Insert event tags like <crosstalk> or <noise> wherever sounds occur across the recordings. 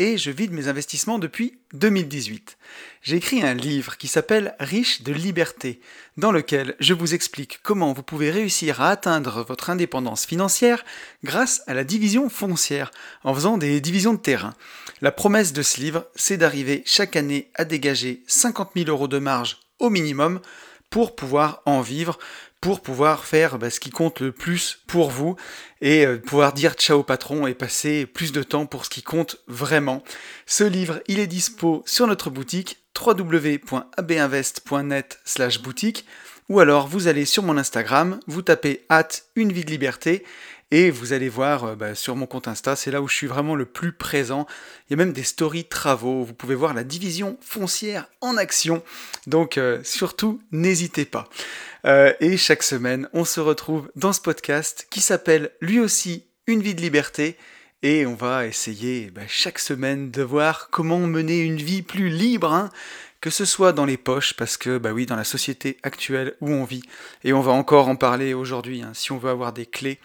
et je vide mes investissements depuis 2018. J'ai écrit un livre qui s'appelle Riche de liberté, dans lequel je vous explique comment vous pouvez réussir à atteindre votre indépendance financière grâce à la division foncière, en faisant des divisions de terrain. La promesse de ce livre, c'est d'arriver chaque année à dégager 50 000 euros de marge au minimum pour pouvoir en vivre, pour pouvoir faire bah, ce qui compte le plus pour vous et euh, pouvoir dire ciao patron et passer plus de temps pour ce qui compte vraiment. Ce livre, il est dispo sur notre boutique www.abinvest.net slash boutique ou alors vous allez sur mon Instagram, vous tapez at une vie de liberté et vous allez voir euh, bah, sur mon compte Insta, c'est là où je suis vraiment le plus présent. Il y a même des stories travaux, vous pouvez voir la division foncière en action. Donc euh, surtout, n'hésitez pas. Euh, et chaque semaine, on se retrouve dans ce podcast qui s'appelle lui aussi Une vie de liberté. Et on va essayer bah, chaque semaine de voir comment mener une vie plus libre, hein, que ce soit dans les poches, parce que bah oui, dans la société actuelle où on vit, et on va encore en parler aujourd'hui, hein, si on veut avoir des clés,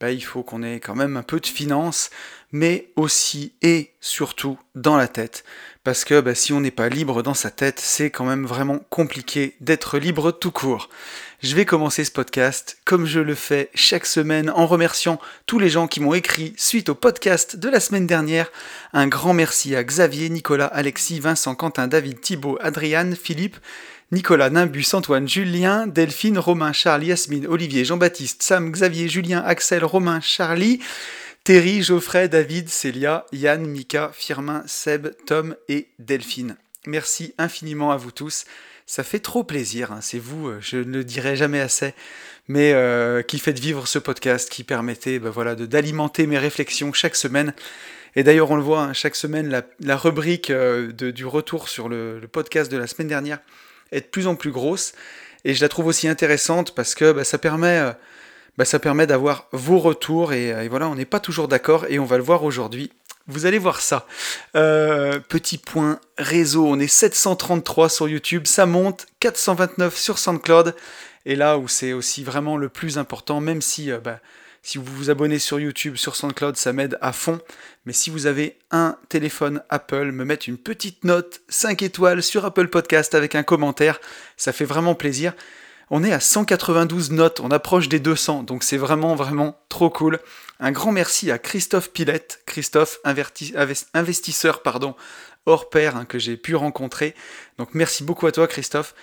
bah, il faut qu'on ait quand même un peu de finances, mais aussi et surtout dans la tête. Parce que bah, si on n'est pas libre dans sa tête, c'est quand même vraiment compliqué d'être libre tout court. Je vais commencer ce podcast comme je le fais chaque semaine en remerciant tous les gens qui m'ont écrit suite au podcast de la semaine dernière. Un grand merci à Xavier, Nicolas, Alexis, Vincent, Quentin, David, Thibault, Adriane, Philippe, Nicolas, Nimbus, Antoine, Julien, Delphine, Romain, Charles, Yasmine, Olivier, Jean-Baptiste, Sam, Xavier, Julien, Axel, Romain, Charlie, Terry, Geoffrey, David, Célia, Yann, Mika, Firmin, Seb, Tom et Delphine. Merci infiniment à vous tous. Ça fait trop plaisir, hein. c'est vous, euh, je ne le dirai jamais assez, mais euh, qui faites vivre ce podcast, qui permettait ben voilà, d'alimenter mes réflexions chaque semaine. Et d'ailleurs, on le voit, hein, chaque semaine, la, rubrique euh, du retour sur le, podcast de la semaine dernière est de plus en plus grosse. Et je la trouve aussi intéressante parce que bah, ça permet, bah, ça permet d'avoir vos retours. Et, voilà, on n'est pas toujours d'accord et on va le voir aujourd'hui. Vous allez voir ça. Euh, petit point réseau, on est 733 sur YouTube, ça monte, 429 sur SoundCloud. Et là où c'est aussi vraiment le plus important, même si euh, bah, si vous vous abonnez sur YouTube, sur SoundCloud, ça m'aide à fond. Mais si vous avez un téléphone Apple, me mettre une petite note 5 étoiles sur Apple Podcast avec un commentaire, ça fait vraiment plaisir. On est à 192 notes, on approche des 200, donc c'est vraiment vraiment trop cool. Un grand merci à Christophe Pilette, Christophe investisseur pardon, hors pair hein, que j'ai pu rencontrer. Donc merci beaucoup à toi Christophe.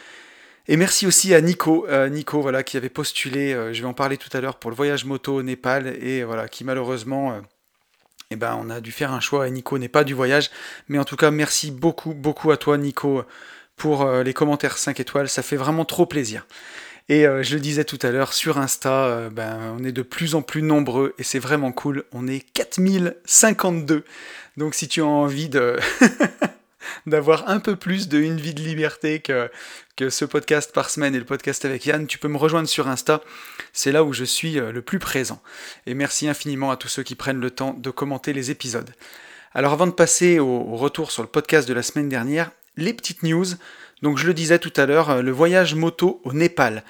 Et merci aussi à Nico, euh, Nico voilà, qui avait postulé, euh, je vais en parler tout à l'heure, pour le voyage moto au Népal, et voilà, qui malheureusement, euh, eh ben, on a dû faire un choix, et Nico n'est pas du voyage. Mais en tout cas, merci beaucoup, beaucoup à toi, Nico, pour les commentaires 5 étoiles, ça fait vraiment trop plaisir. Et je le disais tout à l'heure, sur Insta, ben, on est de plus en plus nombreux, et c'est vraiment cool, on est 4052. Donc si tu as envie de... <laughs> d'avoir un peu plus de une vie de liberté que, que ce podcast par semaine et le podcast avec Yann, tu peux me rejoindre sur Insta. C'est là où je suis euh, le plus présent. Et merci infiniment à tous ceux qui prennent le temps de commenter les épisodes. Alors avant de passer au, retour sur le podcast de la semaine dernière, les petites news. Donc je le disais tout à l'heure, euh, le voyage moto au Népal.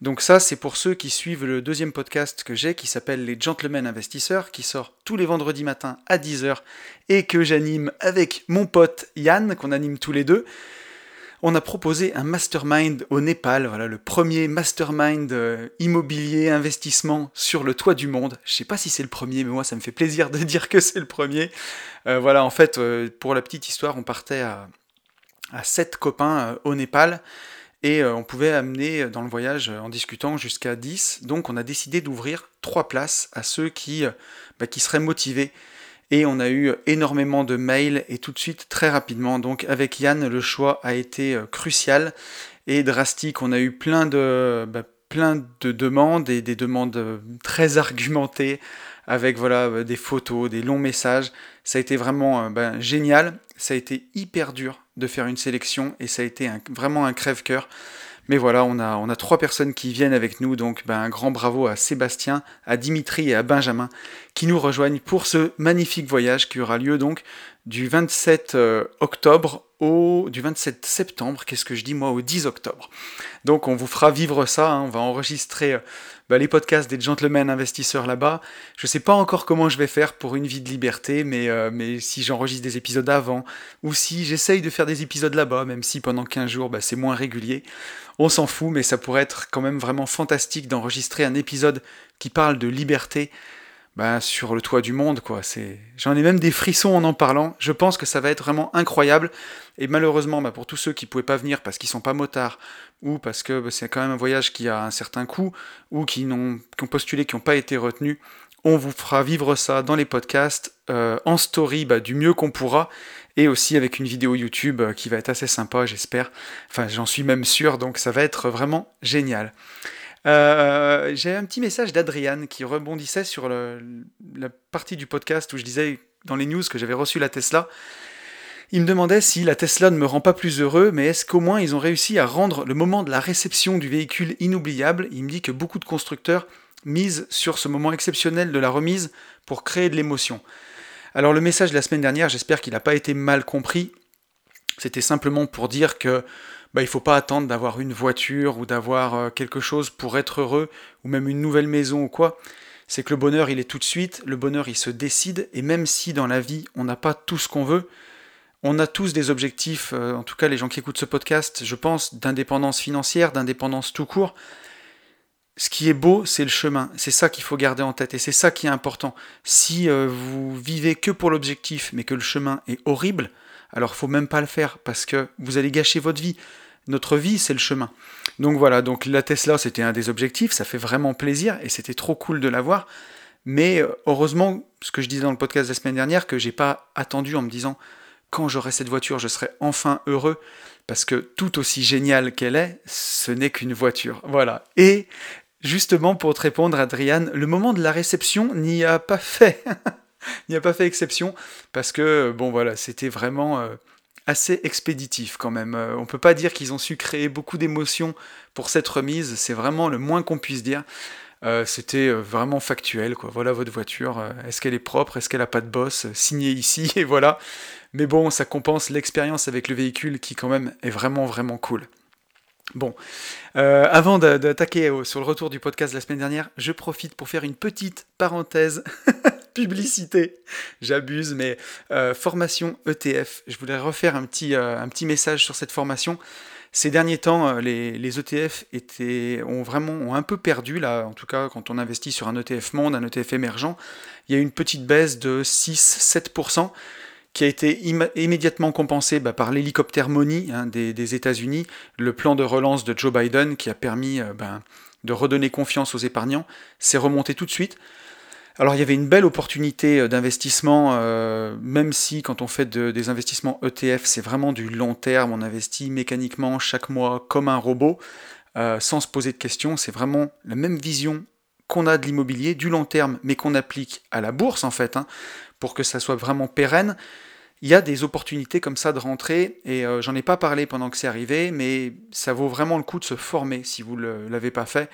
Donc ça, c'est pour ceux qui suivent le deuxième podcast que j'ai, qui s'appelle Les Gentlemen Investisseurs, qui sort tous les vendredis matins à 10h, et que j'anime avec mon pote Yann, qu'on anime tous les deux. On a proposé un mastermind au Népal, voilà le premier mastermind euh, immobilier investissement sur le toit du monde. Je sais pas si c'est le premier, mais moi ça me fait plaisir de <laughs> dire que c'est le premier. Euh, voilà, en fait, euh, pour la petite histoire, on partait à, à 7 copains au Népal. Et euh, on pouvait amener dans le voyage en discutant jusqu'à 10. Donc on a décidé d'ouvrir 3 places à ceux qui, euh, bah, qui seraient motivés. Et on a eu énormément de mails et tout de suite, très rapidement. Donc avec Yann, le choix a été euh, crucial et drastique. On a eu plein de, bah, plein de demandes et des demandes très <laughs> argumentées avec voilà, des photos, des longs messages. Ça a été vraiment bah, génial. Ça a été hyper dur de faire une sélection et ça a été vraiment un crève-cœur Mais voilà, on a, on a trois personnes qui viennent avec nous, donc ben, un grand bravo à Sébastien, à Dimitri et à Benjamin qui nous rejoignent pour ce magnifique voyage qui aura lieu donc du 27 euh, octobre au du 27 septembre, qu'est-ce que je dis moi, au 10 octobre. Donc on vous fera vivre ça, hein. on va enregistrer euh, bah, les podcasts des gentlemen investisseurs là-bas. Je sais pas encore comment je vais faire pour une vie de liberté, mais, euh, mais si j'enregistre des épisodes avant, ou si j'essaye de faire des épisodes là-bas, même si pendant 15 jours bah, c'est moins régulier, on s'en fout, mais ça pourrait être quand même vraiment fantastique d'enregistrer un épisode qui parle de liberté bah, sur le toit du monde, quoi. J'en ai même des frissons en en parlant. Je pense que ça va être vraiment incroyable. Et malheureusement, bah, pour tous ceux qui pouvaient pas venir parce qu'ils sont pas motards ou parce que bah, c'est quand même un voyage qui a un certain coût ou qui, n'ont, ont postulé, qui n'ont pas été retenus, on vous fera vivre ça dans les podcasts, euh, en story bah, du mieux qu'on pourra, et aussi avec une vidéo YouTube euh, qui va être assez sympa, j'espère. Enfin, j'en suis même sûr, donc ça va être vraiment génial. Euh, j'ai un petit message d'Adriane qui rebondissait sur la partie du podcast où je disais dans les news que j'avais reçu la Tesla. Il me demandait si la Tesla ne me rend pas plus heureux, mais est-ce qu'au moins ils ont réussi à rendre le moment de la réception du véhicule inoubliable? Il me dit que beaucoup de constructeurs misent sur ce moment exceptionnel de la remise pour créer de l'émotion. Alors le message de la semaine dernière, j'espère qu'il n'a pas été mal compris. C'était simplement pour dire que bah, il ne faut pas attendre d'avoir une voiture ou d'avoir euh, quelque chose pour être heureux, ou même une nouvelle maison ou quoi. C'est que le bonheur, il est tout de suite, le bonheur, il se décide, et même si dans la vie, on n'a pas tout ce qu'on veut, on a tous des objectifs, euh, en tout cas les gens qui écoutent ce podcast, je pense, d'indépendance financière, d'indépendance tout court. Ce qui est beau, c'est le chemin. C'est ça qu'il faut garder en tête et c'est ça qui est important. Si euh, vous vivez que pour l'objectif, mais que le chemin est horrible, alors faut même pas le faire parce que vous allez gâcher votre vie. Notre vie, c'est le chemin. Donc voilà, donc la Tesla, c'était un des objectifs, ça fait vraiment plaisir et c'était trop cool de l'avoir. Mais euh, heureusement, ce que je disais dans le podcast la semaine dernière, que j'ai pas attendu en me disant quand j'aurai cette voiture, je serai enfin heureux, parce que tout aussi géniale qu'elle est, ce n'est qu'une voiture. Voilà. Et justement, pour te répondre, Adriane, le moment de la réception n'y a pas fait. <laughs> n'y a pas fait exception, parce que, bon voilà, c'était vraiment. Euh, assez expéditif quand même. Euh, on peut pas dire qu'ils ont su créer beaucoup d'émotions pour cette remise, c'est vraiment le moins qu'on puisse dire. Euh, c'était euh, vraiment factuel, quoi. Voilà votre voiture, est-ce qu'elle est propre, est-ce qu'elle a pas de bosse, signé ici, <laughs> et voilà. Mais bon, ça compense l'expérience avec le véhicule qui quand même est vraiment vraiment cool. Bon, avant d'attaquer sur le retour du podcast de la semaine dernière, je profite pour faire une petite parenthèse <laughs> publicité. J'abuse, mais euh, formation ETF. Je voulais refaire un petit, euh, un petit message sur cette formation. Ces derniers temps, euh, les, ETF étaient, ont vraiment ont un peu perdu, là, en tout cas quand on investit sur un ETF monde, un ETF émergent, il y a eu une petite baisse de 6-7% qui a été immédiatement compensée bah, par l'hélicoptère Money hein, des, États-Unis, le plan de relance de Joe Biden qui a permis ben, de redonner confiance aux épargnants, s'est remonté tout de suite. Alors il y avait une belle opportunité euh, d'investissement, euh, même si quand on fait des investissements ETF, c'est vraiment du long terme, on investit mécaniquement chaque mois comme un robot, euh, sans se poser de questions, c'est vraiment la même vision qu'on a de l'immobilier, du long terme, mais qu'on applique à la bourse en fait, hein, pour que ça soit vraiment pérenne. Il y a des opportunités comme ça de rentrer, et j'en ai pas parlé pendant que c'est arrivé, mais ça vaut vraiment le coup de se former si vous ne l'avez pas fait.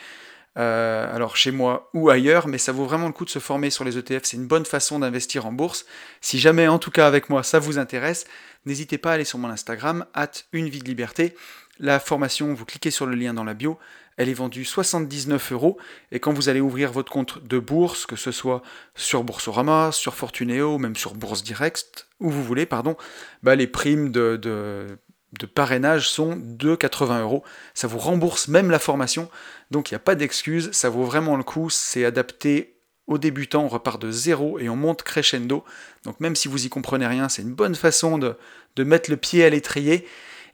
Euh, alors chez moi ou ailleurs, mais ça vaut vraiment le coup de se former sur les ETF, c'est une bonne façon d'investir en bourse. Si jamais, en tout cas avec moi, ça vous intéresse, n'hésitez pas à aller sur mon Instagram, at une vie de liberté. La formation, vous cliquez sur le lien dans la bio, elle est vendue 79 euros, et quand vous allez ouvrir votre compte de bourse, que ce soit sur Boursorama, sur Fortuneo, même sur Bourse Direct, où vous voulez, pardon, bah les primes de, de parrainage sont de 80 euros. Ça vous rembourse même la formation, donc il n'y a pas d'excuse, ça vaut vraiment le coup, c'est adapté aux débutants, on repart de zéro et on monte crescendo. Donc même si vous y comprenez rien, c'est une bonne façon de, mettre le pied à l'étrier.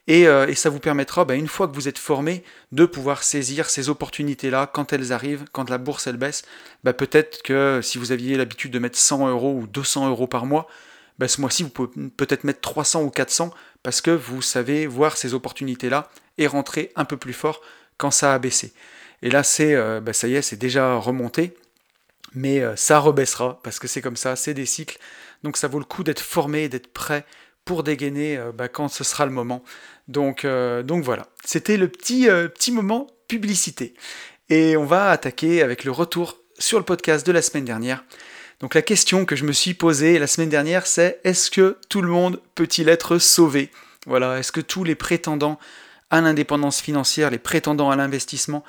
Et, euh, ça vous permettra, bah, une fois que vous êtes formé, de pouvoir saisir ces opportunités-là quand elles arrivent, quand la bourse elle baisse. Bah, peut-être que si vous aviez l'habitude de mettre 100 euros ou 200 euros par mois, bah, ce mois-ci vous pouvez peut-être mettre 300 ou 400 parce que vous savez voir ces opportunités-là et rentrer un peu plus fort quand ça a baissé. Et là, c'est, euh, bah, ça y est, c'est déjà remonté, mais euh, ça rebaissera parce que c'est comme ça, c'est des cycles. Donc ça vaut le coup d'être formé, d'être prêt pour dégainer bah, quand ce sera le moment. Donc, donc voilà, c'était le petit, petit moment publicité. Et on va attaquer avec le retour sur le podcast de la semaine dernière. Donc la question que je me suis posée la semaine dernière, c'est est-ce que tout le monde peut-il être sauvé? Voilà, est-ce que tous les prétendants à l'indépendance financière, les prétendants à l'investissement,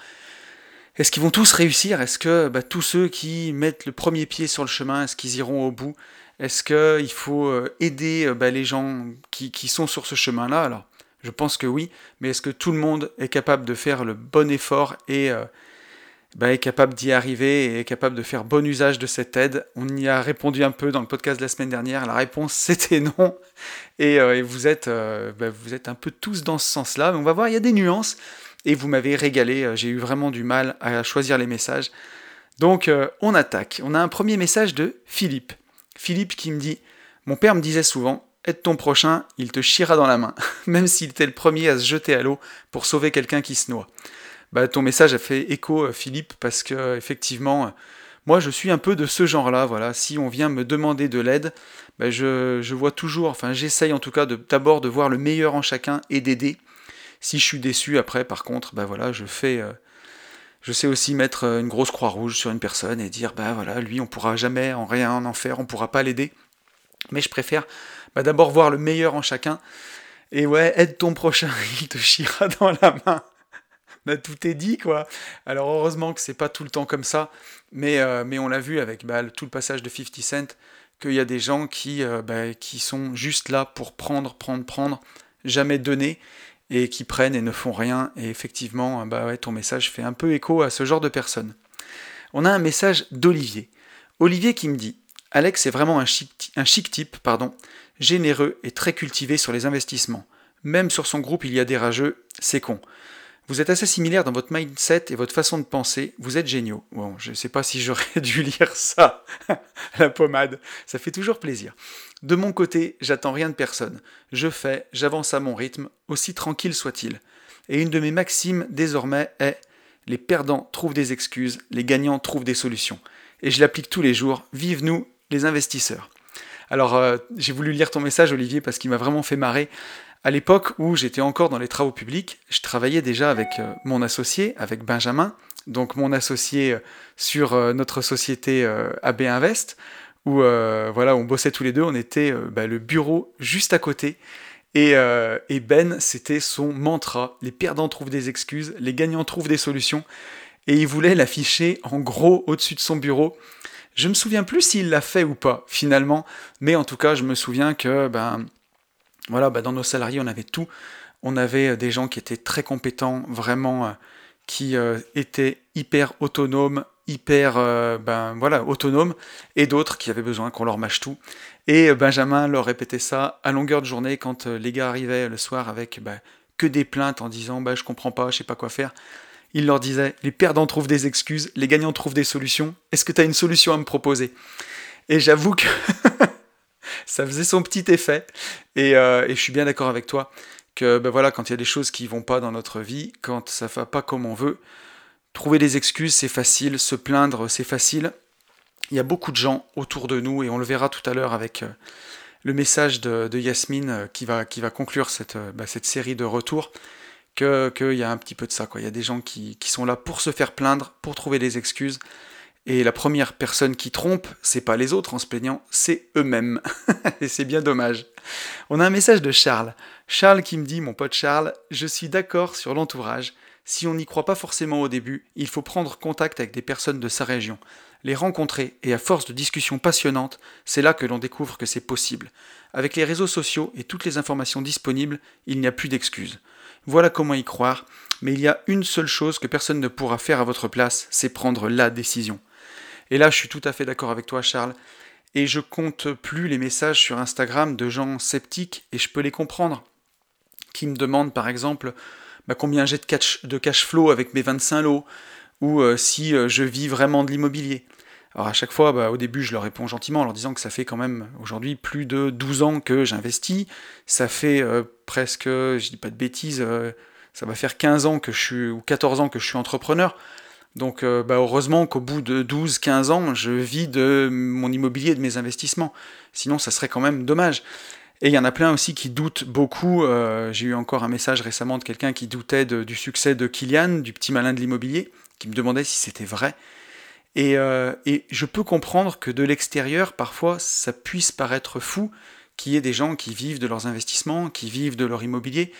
est-ce qu'ils vont tous réussir? Est-ce que bah, tous ceux qui mettent le premier pied sur le chemin, est-ce qu'ils iront au bout? Est-ce qu'il faut euh, aider euh, bah, les gens qui, sont sur ce chemin-là? Alors, je pense que oui, mais est-ce que tout le monde est capable de faire le bon effort et euh, bah, est capable d'y arriver et est capable de faire bon usage de cette aide. On y a répondu un peu dans le podcast de la semaine dernière. La réponse <laughs> c'était non. Et, euh, vous, êtes, euh, bah, vous êtes un peu tous dans ce sens-là. Mais on va voir, il y a des nuances. Et vous m'avez régalé. Euh, j'ai eu vraiment du mal à choisir les messages. Donc on attaque. On a un premier message de Philippe. Philippe qui me dit Mon père me disait souvent Aide ton prochain, il te chiera dans la main, <laughs> même s'il était le premier à se jeter à l'eau pour sauver quelqu'un qui se noie. Bah, ton message a fait écho, euh, Philippe, parce que effectivement, euh, moi, je suis un peu de ce genre-là. Voilà, si on vient me demander de l'aide, bah, je, vois toujours, enfin, j'essaye en tout cas d'abord de, voir le meilleur en chacun et d'aider. Si je suis déçu après, par contre, bah voilà, je fais, euh, je sais aussi mettre une grosse croix rouge sur une personne et dire, bah voilà, lui, on pourra jamais en rien en faire, on pourra pas l'aider. Mais je préfère bah, d'abord voir le meilleur en chacun. Et ouais, aide ton prochain, <laughs> il te chiera dans la main. Bah, tout est dit, quoi. Alors heureusement que c'est pas tout le temps comme ça, mais, euh, mais on l'a vu avec bah, tout le passage de 50 Cent, qu'il y a des gens qui, euh, bah, qui sont juste là pour prendre, prendre, prendre, jamais donner, et qui prennent et ne font rien. Et effectivement, bah ouais, ton message fait un peu écho à ce genre de personnes. On a un message d'Olivier. Olivier qui me dit Alex est vraiment un chic, un chic type, pardon, généreux et très cultivé sur les investissements. Même sur son groupe, il y a des rageux, c'est con. Vous êtes assez similaire dans votre mindset et votre façon de penser. Vous êtes géniaux. Bon, je ne sais pas si j'aurais <laughs> dû lire ça. <laughs> La pommade. Ça fait toujours plaisir. De mon côté, j'attends rien de personne. Je fais, j'avance à mon rythme, aussi tranquille soit-il. Et une de mes maximes désormais est les perdants trouvent des excuses, les gagnants trouvent des solutions. Et je l'applique tous les jours. Vive nous, les investisseurs. Alors, euh, j'ai voulu lire ton message, Olivier, parce qu'il m'a vraiment fait marrer. À l'époque où j'étais encore dans les travaux publics, je travaillais déjà avec euh, mon associé, avec Benjamin, donc mon associé euh, sur euh, notre société AB Invest, où voilà, on bossait tous les deux, on était bah, le bureau juste à côté. Et, et Ben, c'était son mantra. Les perdants trouvent des excuses, les gagnants trouvent des solutions. Et il voulait l'afficher en gros au-dessus de son bureau. Je me souviens plus s'il l'a fait ou pas finalement, mais en tout cas, je me souviens que ben voilà, bah, dans nos salariés, on avait tout. On avait euh, des gens qui étaient très compétents, vraiment, euh, qui euh, étaient hyper autonomes, hyper ben voilà autonomes, et d'autres qui avaient besoin qu'on leur mâche tout. Et Benjamin leur répétait ça à longueur de journée quand les gars arrivaient le soir avec bah, que des plaintes en disant bah je comprends pas, je sais pas quoi faire. Il leur disait les perdants trouvent des excuses, les gagnants trouvent des solutions. Est-ce que tu as une solution à me proposer? Et j'avoue que <laughs> ça faisait son petit effet. Euh, et, je suis bien d'accord avec toi que ben voilà, quand il y a des choses qui vont pas dans notre vie, quand ça va pas comme on veut, trouver des excuses c'est facile, se plaindre c'est facile. Il y a beaucoup de gens autour de nous et on le verra tout à l'heure avec euh, le message de, Yasmine euh, qui va, qui va conclure cette, ben, cette série de retours qu'il y a un petit peu de ça. Quoi. Il y a des gens qui, qui sont là pour se faire plaindre, pour trouver des excuses. Et la première personne qui trompe, c'est pas les autres en se plaignant, c'est eux-mêmes. <laughs> et c'est bien dommage. On a un message de Charles. Charles qui me dit, mon pote Charles, je suis d'accord sur l'entourage. Si on n'y croit pas forcément au début, il faut prendre contact avec des personnes de sa région, les rencontrer, et à force de discussions passionnantes, c'est là que l'on découvre que c'est possible. Avec les réseaux sociaux et toutes les informations disponibles, il n'y a plus d'excuses. Voilà comment y croire, mais il y a une seule chose que personne ne pourra faire à votre place, c'est prendre la décision. Et là, je suis tout à fait d'accord avec toi, Charles. Et je compte plus les messages sur Instagram de gens sceptiques, et je peux les comprendre, qui me demandent par exemple bah, combien j'ai de cash, flow avec mes 25 lots, ou euh, si euh, je vis vraiment de l'immobilier. Alors à chaque fois, bah, au début, je leur réponds gentiment en leur disant que ça fait quand même aujourd'hui plus de 12 ans que j'investis. Ça fait euh, presque, je dis pas de bêtises, ça va faire 15 ans que je suis, ou 14 ans que je suis entrepreneur. Donc euh, bah, heureusement qu'au bout de 12-15 ans, je vis de mon immobilier de mes investissements. Sinon, ça serait quand même dommage. Et il y en a plein aussi qui doutent beaucoup. Euh, j'ai eu encore un message récemment de quelqu'un qui doutait du succès de Kylian, du petit malin de l'immobilier, qui me demandait si c'était vrai. Et, euh, et, je peux comprendre que de l'extérieur, parfois, ça puisse paraître fou qu'il y ait des gens qui vivent de leurs investissements, qui vivent de leur immobilier.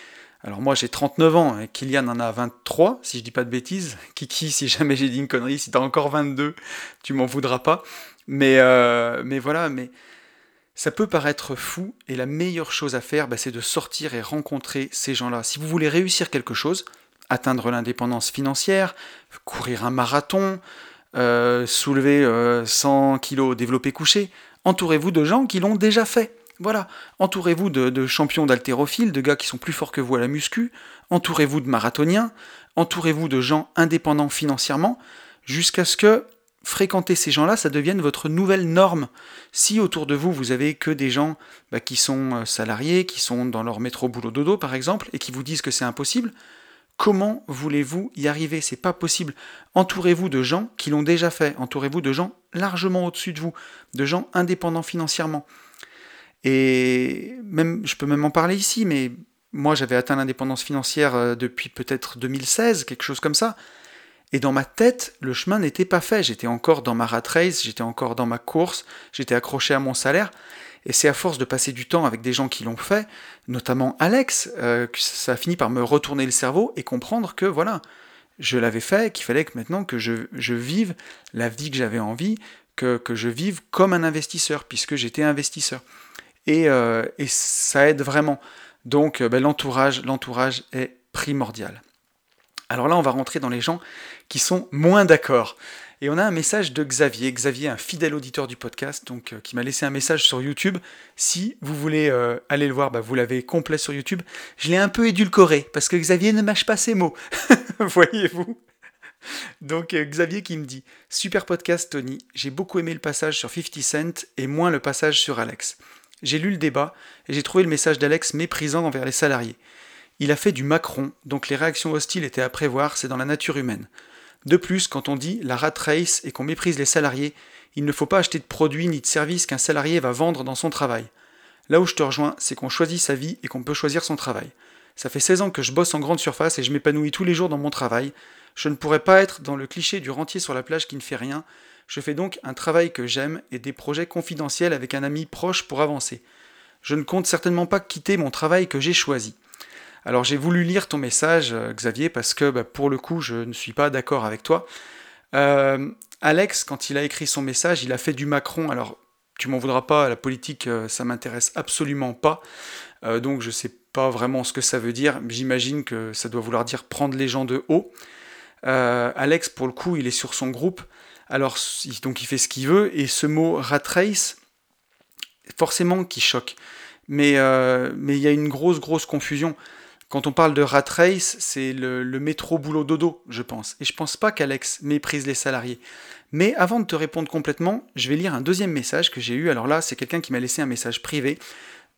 Alors moi j'ai 39 ans, et Kylian en a 23, si je dis pas de bêtises. <laughs> Kiki, si jamais j'ai dit une connerie, si t'as encore 22, tu m'en voudras pas. Mais, euh, mais voilà, mais ça peut paraître fou, et la meilleure chose à faire, bah, c'est de sortir et rencontrer ces gens-là. Si vous voulez réussir quelque chose, atteindre l'indépendance financière, courir un marathon, euh, soulever 100 euh, kilos développé couché, entourez-vous de gens qui l'ont déjà fait. Voilà, entourez-vous de, champions d'haltérophiles, de gars qui sont plus forts que vous à la muscu, entourez-vous de marathoniens, entourez-vous de gens indépendants financièrement, jusqu'à ce que fréquenter ces gens-là, ça devienne votre nouvelle norme. Si autour de vous, vous avez que des gens bah, qui sont euh, salariés, qui sont dans leur métro boulot dodo par exemple, et qui vous disent que c'est impossible, comment voulez-vous y arriver? C'est pas possible. Entourez-vous de gens qui l'ont déjà fait, entourez-vous de gens largement au-dessus de vous, de gens indépendants financièrement. Et même, je peux même en parler ici, mais moi j'avais atteint l'indépendance financière euh, depuis peut-être 2016, quelque chose comme ça. Et dans ma tête, le chemin n'était pas fait. J'étais encore dans ma rat race, j'étais encore dans ma course, j'étais accroché à mon salaire. Et c'est à force de passer du temps avec des gens qui l'ont fait, notamment Alex, euh, que ça a fini par me retourner le cerveau et comprendre que voilà, je l'avais fait, qu'il fallait que maintenant que je, vive la vie que j'avais envie, que, je vive comme un investisseur, puisque j'étais investisseur. Et, euh, ça aide vraiment. Donc euh, ben, l'entourage, l'entourage est primordial. Alors là, on va rentrer dans les gens qui sont moins d'accord. Et on a un message de Xavier, Xavier, un fidèle auditeur du podcast, donc euh, qui m'a laissé un message sur YouTube. Si vous voulez aller le voir, bah, vous l'avez complet sur YouTube. Je l'ai un peu édulcoré parce que Xavier ne mâche pas ses mots, <laughs> voyez-vous? Donc Xavier qui me dit super podcast Tony, j'ai beaucoup aimé le passage sur 50 Cent et moins le passage sur Alex. J'ai lu le débat et j'ai trouvé le message d'Alex méprisant envers les salariés. Il a fait du Macron, donc les réactions hostiles étaient à prévoir, c'est dans la nature humaine. De plus, quand on dit la rat race et qu'on méprise les salariés, il ne faut pas acheter de produits ni de services qu'un salarié va vendre dans son travail. Là où je te rejoins, c'est qu'on choisit sa vie et qu'on peut choisir son travail. Ça fait 16 ans que je bosse en grande surface et je m'épanouis tous les jours dans mon travail. Je ne pourrais pas être dans le cliché du rentier sur la plage qui ne fait rien. Je fais donc un travail que j'aime et des projets confidentiels avec un ami proche pour avancer. Je ne compte certainement pas quitter mon travail que j'ai choisi. Alors j'ai voulu lire ton message, euh, Xavier, parce que bah, pour le coup, je ne suis pas d'accord avec toi. Euh, Alex, quand il a écrit son message, il a fait du Macron. Alors, tu m'en voudras pas, la politique, euh, ça m'intéresse absolument pas. donc je sais pas vraiment ce que ça veut dire. J'imagine que ça doit vouloir dire prendre les gens de haut. Alex, pour le coup, il est sur son groupe. Alors, donc il fait ce qu'il veut. Et ce mot rat race, forcément, qui choque. Mais mais il y a une grosse, grosse confusion. Quand on parle de rat race, c'est le, métro boulot dodo, je pense. Et je pense pas qu'Alex méprise les salariés. Mais avant de te répondre complètement, je vais lire un deuxième message que j'ai eu. Alors là, c'est quelqu'un qui m'a laissé un message privé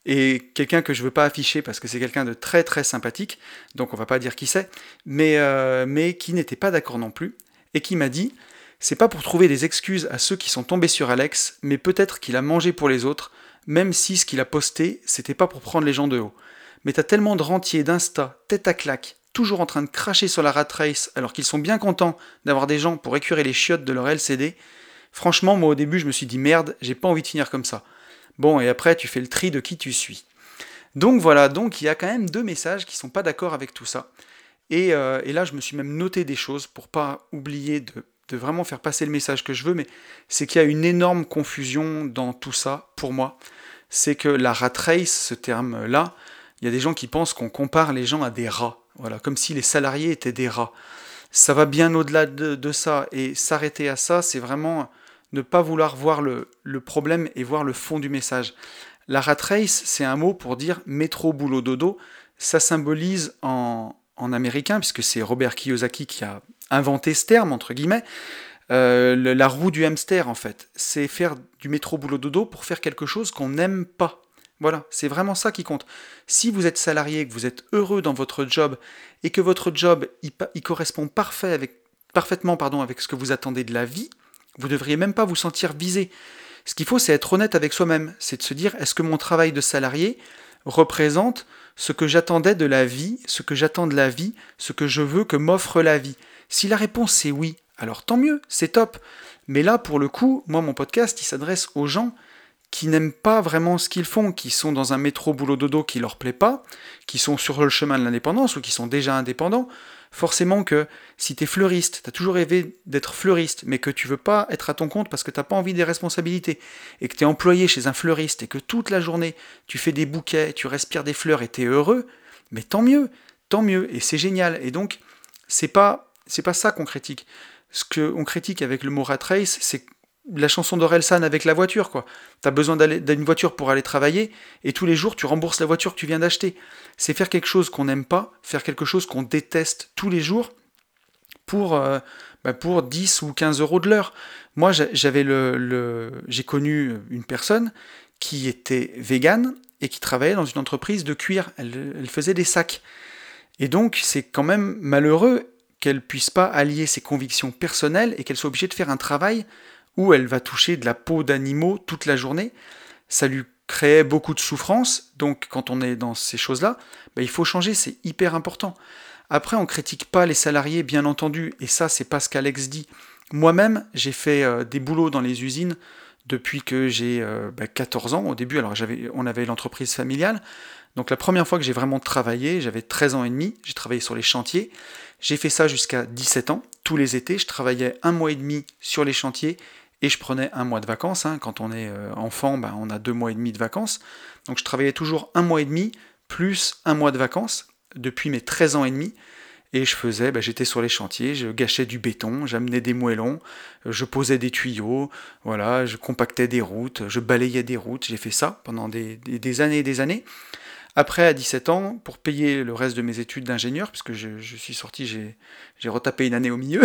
et quelqu'un que je veux pas afficher parce que c'est quelqu'un de très très sympathique, donc on va pas dire qui c'est, euh, mais qui n'était pas d'accord non plus, et qui m'a dit c'est pas pour trouver des excuses à ceux qui sont tombés sur Alex, mais peut-être qu'il a mangé pour les autres, même si ce qu'il a posté, c'était pas pour prendre les gens de haut mais t'as tellement de rentiers, d'insta, tête à claque, toujours en train de cracher sur la rat race alors qu'ils sont bien contents d'avoir des gens pour écurer les chiottes de leur LCD. Franchement, moi au début, je me suis dit merde, j'ai pas envie de finir comme ça. Bon, et après, tu fais le tri de qui tu suis. Donc voilà, donc il y a quand même deux messages qui sont pas d'accord avec tout ça. Et, euh, et, là, je me suis même noté des choses pour pas oublier de, de vraiment faire passer le message que je veux, mais c'est qu'il y a une énorme confusion dans tout ça pour moi. C'est que la rat race, ce terme-là, il y a des gens qui pensent qu'on compare les gens à des rats, voilà, comme si les salariés étaient des rats. Ça va bien au-delà de, ça, et s'arrêter à ça, c'est vraiment ne pas vouloir voir le, problème et voir le fond du message. La rat race, c'est un mot pour dire métro, boulot, dodo. Ça symbolise en, américain, puisque c'est Robert Kiyosaki qui a inventé ce terme, entre guillemets, euh, la roue du hamster, en fait. C'est faire du métro, boulot, dodo pour faire quelque chose qu'on n'aime pas. Voilà, c'est vraiment ça qui compte. Si vous êtes salarié, que vous êtes heureux dans votre job et que votre job il, correspond parfaitement avec ce que vous attendez de la vie, vous ne devriez même pas vous sentir visé. Ce qu'il faut, c'est être honnête avec soi-même. C'est de se dire, est-ce que mon travail de salarié représente ce que j'attendais de la vie, ce que j'attends de la vie, ce que je veux que m'offre la vie? Si la réponse est oui, alors tant mieux, c'est top. Mais là, pour le coup, moi, mon podcast, il s'adresse aux gens qui n'aiment pas vraiment ce qu'ils font, qui sont dans un métro boulot dodo qui leur plaît pas, qui sont sur le chemin de l'indépendance ou qui sont déjà indépendants, forcément que si tu es fleuriste, tu as toujours rêvé d'être fleuriste, mais que tu veux pas être à ton compte parce que t'as pas envie des responsabilités, et que tu es employé chez un fleuriste et que toute la journée tu fais des bouquets, tu respires des fleurs et tu es heureux, mais tant mieux, tant mieux, et c'est génial. Et donc, c'est pas, c'est pas ça qu'on critique. Ce qu'on critique avec le mot rat race, c'est la chanson d'Orelsan avec la voiture, quoi. T'as besoin d'une voiture pour aller travailler, et tous les jours, tu rembourses la voiture que tu viens d'acheter. C'est faire quelque chose qu'on n'aime pas, faire quelque chose qu'on déteste tous les jours, pour, euh, bah, pour 10 ou 15 euros de l'heure. Moi, j'avais le, j'ai connu une personne qui était végane et qui travaillait dans une entreprise de cuir. Elle, elle faisait des sacs. Et donc, c'est quand même malheureux qu'elle puisse pas allier ses convictions personnelles et qu'elle soit obligée de faire un travail où elle va toucher de la peau d'animaux toute la journée. Ça lui créait beaucoup de souffrance, donc quand on est dans ces choses-là, bah, il faut changer, c'est hyper important. Après, on critique pas les salariés, bien entendu, et ça, c'est pas ce qu'Alex dit. Moi-même, j'ai fait euh, des boulots dans les usines depuis que j'ai 14 euh, bah, ans. Au début, alors on avait l'entreprise familiale. Donc la première fois que j'ai vraiment travaillé, j'avais 13 ans et demi, j'ai travaillé sur les chantiers. J'ai fait ça jusqu'à 17 ans. Tous les étés, je travaillais un mois et demi sur les chantiers et je prenais un mois de vacances. Hein. Quand on est euh, enfant, ben, on a deux mois et demi de vacances. Donc je travaillais toujours un mois et demi plus un mois de vacances depuis mes 13 ans et demi. Et je faisais, ben, j'étais sur les chantiers, je gâchais du béton, j'amenais des moellons, je posais des tuyaux, voilà, je compactais des routes, je balayais des routes. J'ai fait ça pendant des, des, années et des années. Après, à 17 ans, pour payer le reste de mes études d'ingénieur, puisque je, suis sorti, j'ai retapé une année au milieu,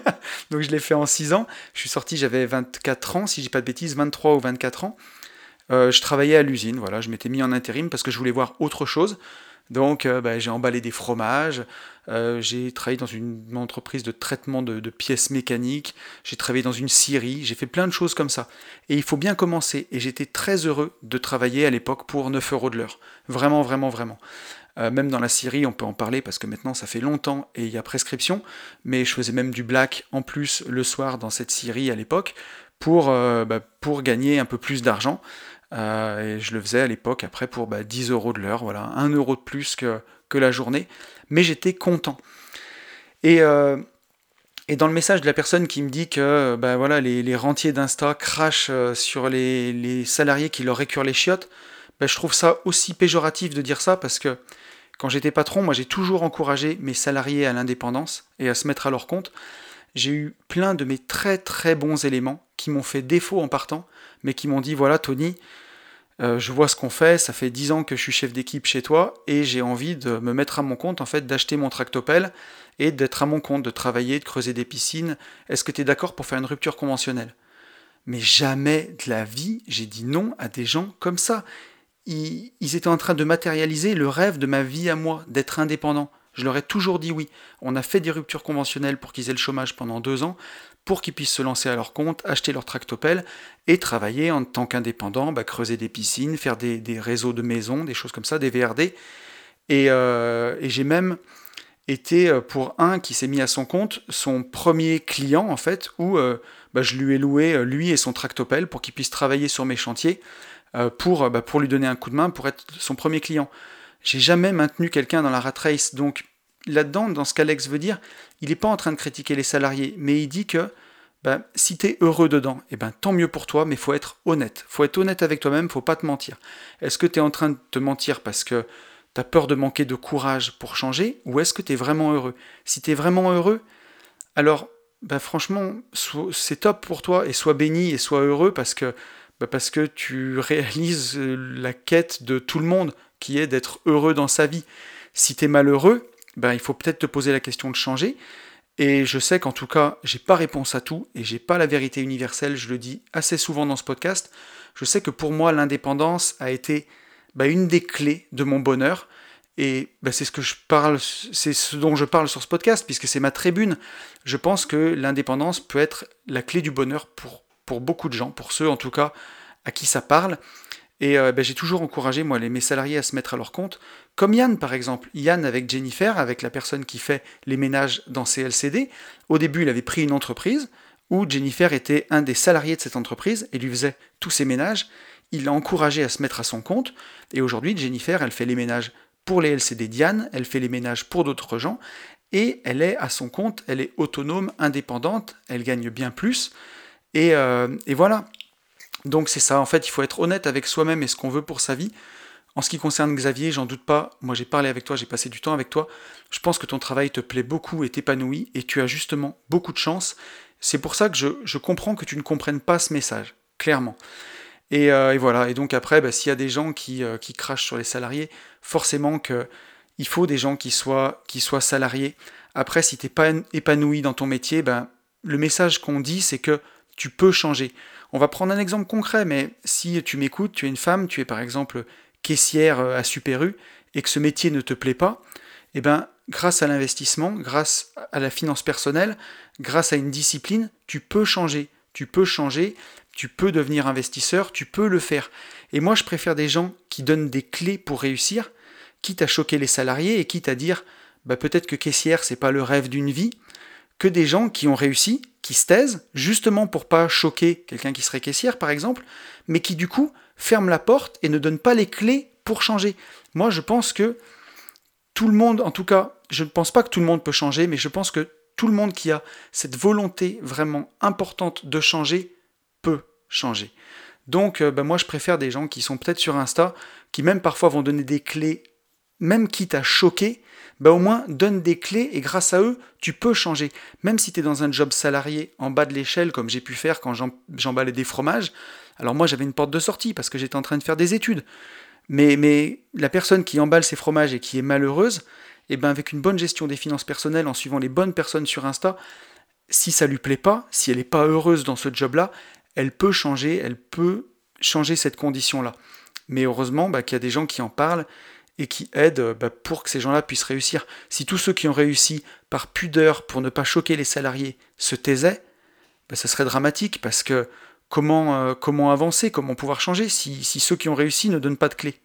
<laughs> donc je l'ai fait en 6 ans. Je suis sorti, j'avais 24 ans, si je dis pas de bêtises, 23 ou 24 ans. Euh, je travaillais à l'usine, voilà, je m'étais mis en intérim parce que je voulais voir autre chose. Donc euh, bah, j'ai emballé des fromages, euh, j'ai travaillé dans une entreprise de traitement de, pièces mécaniques, j'ai travaillé dans une scierie, j'ai fait plein de choses comme ça. Et il faut bien commencer. Et j'étais très heureux de travailler à l'époque pour 9 euros de l'heure. Vraiment, vraiment, vraiment. Euh, même dans la Syrie, on peut en parler parce que maintenant ça fait longtemps et il y a prescription, mais je faisais même du black en plus le soir dans cette Syrie à l'époque pour, bah, pour gagner un peu plus d'argent. Euh, et je le faisais à l'époque après pour 10 bah, euros de l'heure, voilà, 1 euro de plus que, que la journée, mais j'étais content. Et, et dans le message de la personne qui me dit que bah, voilà, les, rentiers d'Insta crachent sur les, les salariés qui leur récurent les chiottes, ben, je trouve ça aussi péjoratif de dire ça parce que quand j'étais patron, moi j'ai toujours encouragé mes salariés à l'indépendance et à se mettre à leur compte. J'ai eu plein de mes très très bons éléments qui m'ont fait défaut en partant, mais qui m'ont dit voilà Tony, euh, je vois ce qu'on fait, ça fait 10 ans que je suis chef d'équipe chez toi et j'ai envie de me mettre à mon compte, en fait, d'acheter mon tractopelle et d'être à mon compte, de travailler, de creuser des piscines. Est-ce que tu es d'accord pour faire une rupture conventionnelle? Mais jamais de la vie, j'ai dit non à des gens comme ça ils, étaient en train de matérialiser le rêve de ma vie à moi, d'être indépendant. Je leur ai toujours dit oui. On a fait des ruptures conventionnelles pour qu'ils aient le chômage pendant deux ans, pour qu'ils puissent se lancer à leur compte, acheter leur tractopelle et travailler en tant qu'indépendant, bah, creuser des piscines, faire des, réseaux de maisons, des choses comme ça, des VRD. Euh, et, j'ai même été euh, pour un qui s'est mis à son compte, son premier client en fait, où euh, bah, je lui ai loué lui et son tractopelle pour qu'il puisse travailler sur mes chantiers. Pour, bah, pour lui donner un coup de main, pour être son premier client. J'ai jamais maintenu quelqu'un dans la rat race, donc là-dedans, dans ce qu'Alex veut dire, il n'est pas en train de critiquer les salariés, mais il dit que bah, si tu es heureux dedans, eh ben, tant mieux pour toi, mais faut être honnête. faut être honnête avec toi-même, faut pas te mentir. Est-ce que tu es en train de te mentir parce que tu as peur de manquer de courage pour changer, ou est-ce que tu es vraiment heureux? Si tu es vraiment heureux, alors bah, franchement, c'est top pour toi, et sois béni et sois heureux parce que bah, parce que tu réalises euh, la quête de tout le monde, qui est d'être heureux dans sa vie. Si tu es malheureux, ben, il faut peut-être te poser la question de changer. Et je sais qu'en tout cas, j'ai pas réponse à tout et j'ai pas la vérité universelle, je le dis assez souvent dans ce podcast. Je sais que pour moi, l'indépendance a été bah, une des clés de mon bonheur. Et bah, c'est ce que je parle, c'est ce dont je parle sur ce podcast, puisque c'est ma tribune. Je pense que l'indépendance peut être la clé du bonheur pour beaucoup de gens, pour ceux en tout cas à qui ça parle. Et euh, ben, j'ai toujours encouragé, moi, mes salariés à se mettre à leur compte. Comme Yann, par exemple. Yann avec Jennifer, avec la personne qui fait les ménages dans CLCD. Au début, il avait pris une entreprise où Jennifer était un des salariés de cette entreprise et lui faisait tous ses ménages. Il l'a encouragé à se mettre à son compte. Et aujourd'hui, Jennifer, elle fait les ménages pour les LCD Diane, elle fait les ménages pour d'autres gens. Et elle est à son compte, elle est autonome, indépendante, elle gagne bien plus. Et, euh, et voilà, donc c'est ça, en fait, il faut être honnête avec soi-même et ce qu'on veut pour sa vie. En ce qui concerne Xavier, j'en doute pas, moi j'ai parlé avec toi, j'ai passé du temps avec toi, je pense que ton travail te plaît beaucoup et t'épanouit, et tu as justement beaucoup de chance. C'est pour ça que je, comprends que tu ne comprennes pas ce message, clairement. Et, euh, voilà, et donc après, bah, s'il y a des gens qui, euh, crachent sur les salariés, forcément que il faut des gens qui soient, salariés. Après, si tu n'es pas épanoui dans ton métier, ben, le message qu'on dit, c'est que tu peux changer. On va prendre un exemple concret, mais si tu m'écoutes, tu es une femme, tu es par exemple caissière euh, à Super et que ce métier ne te plaît pas, eh ben, grâce à l'investissement, grâce à la finance personnelle, grâce à une discipline, tu peux changer. Tu peux changer, tu peux devenir investisseur, tu peux le faire. Et moi, je préfère des gens qui donnent des clés pour réussir, quitte à choquer les salariés et quitte à dire bah, peut-être que caissière, c'est pas le rêve d'une vie, que des gens qui ont réussi, qui se taisent, justement pour pas choquer quelqu'un qui serait caissière par exemple, mais qui du coup ferment la porte et ne donnent pas les clés pour changer. Moi je pense que tout le monde, en tout cas, je ne pense pas que tout le monde peut changer, mais je pense que tout le monde qui a cette volonté vraiment importante de changer peut changer. Donc euh, ben moi je préfère des gens qui sont peut-être sur Insta, qui même parfois vont donner des clés, même quitte à choquer, bah au moins donne des clés et grâce à eux, tu peux changer. Même si tu es dans un job salarié en bas de l'échelle, comme j'ai pu faire quand j'emballais des fromages, alors moi j'avais une porte de sortie parce que j'étais en train de faire des études. Mais, la personne qui emballe ses fromages et qui est malheureuse, et eh ben avec une bonne gestion des finances personnelles, en suivant les bonnes personnes sur Insta, si ça lui plaît pas, si elle n'est pas heureuse dans ce job-là, elle peut changer, elle peut changer cette condition-là. Mais heureusement bah, qu'il y a des gens qui en parlent et qui aident euh, bah, pour que ces gens-là puissent réussir. Si tous ceux qui ont réussi par pudeur pour ne pas choquer les salariés se taisaient, bah, ça serait dramatique parce que comment, euh, comment avancer, comment pouvoir changer si, ceux qui ont réussi ne donnent pas de clés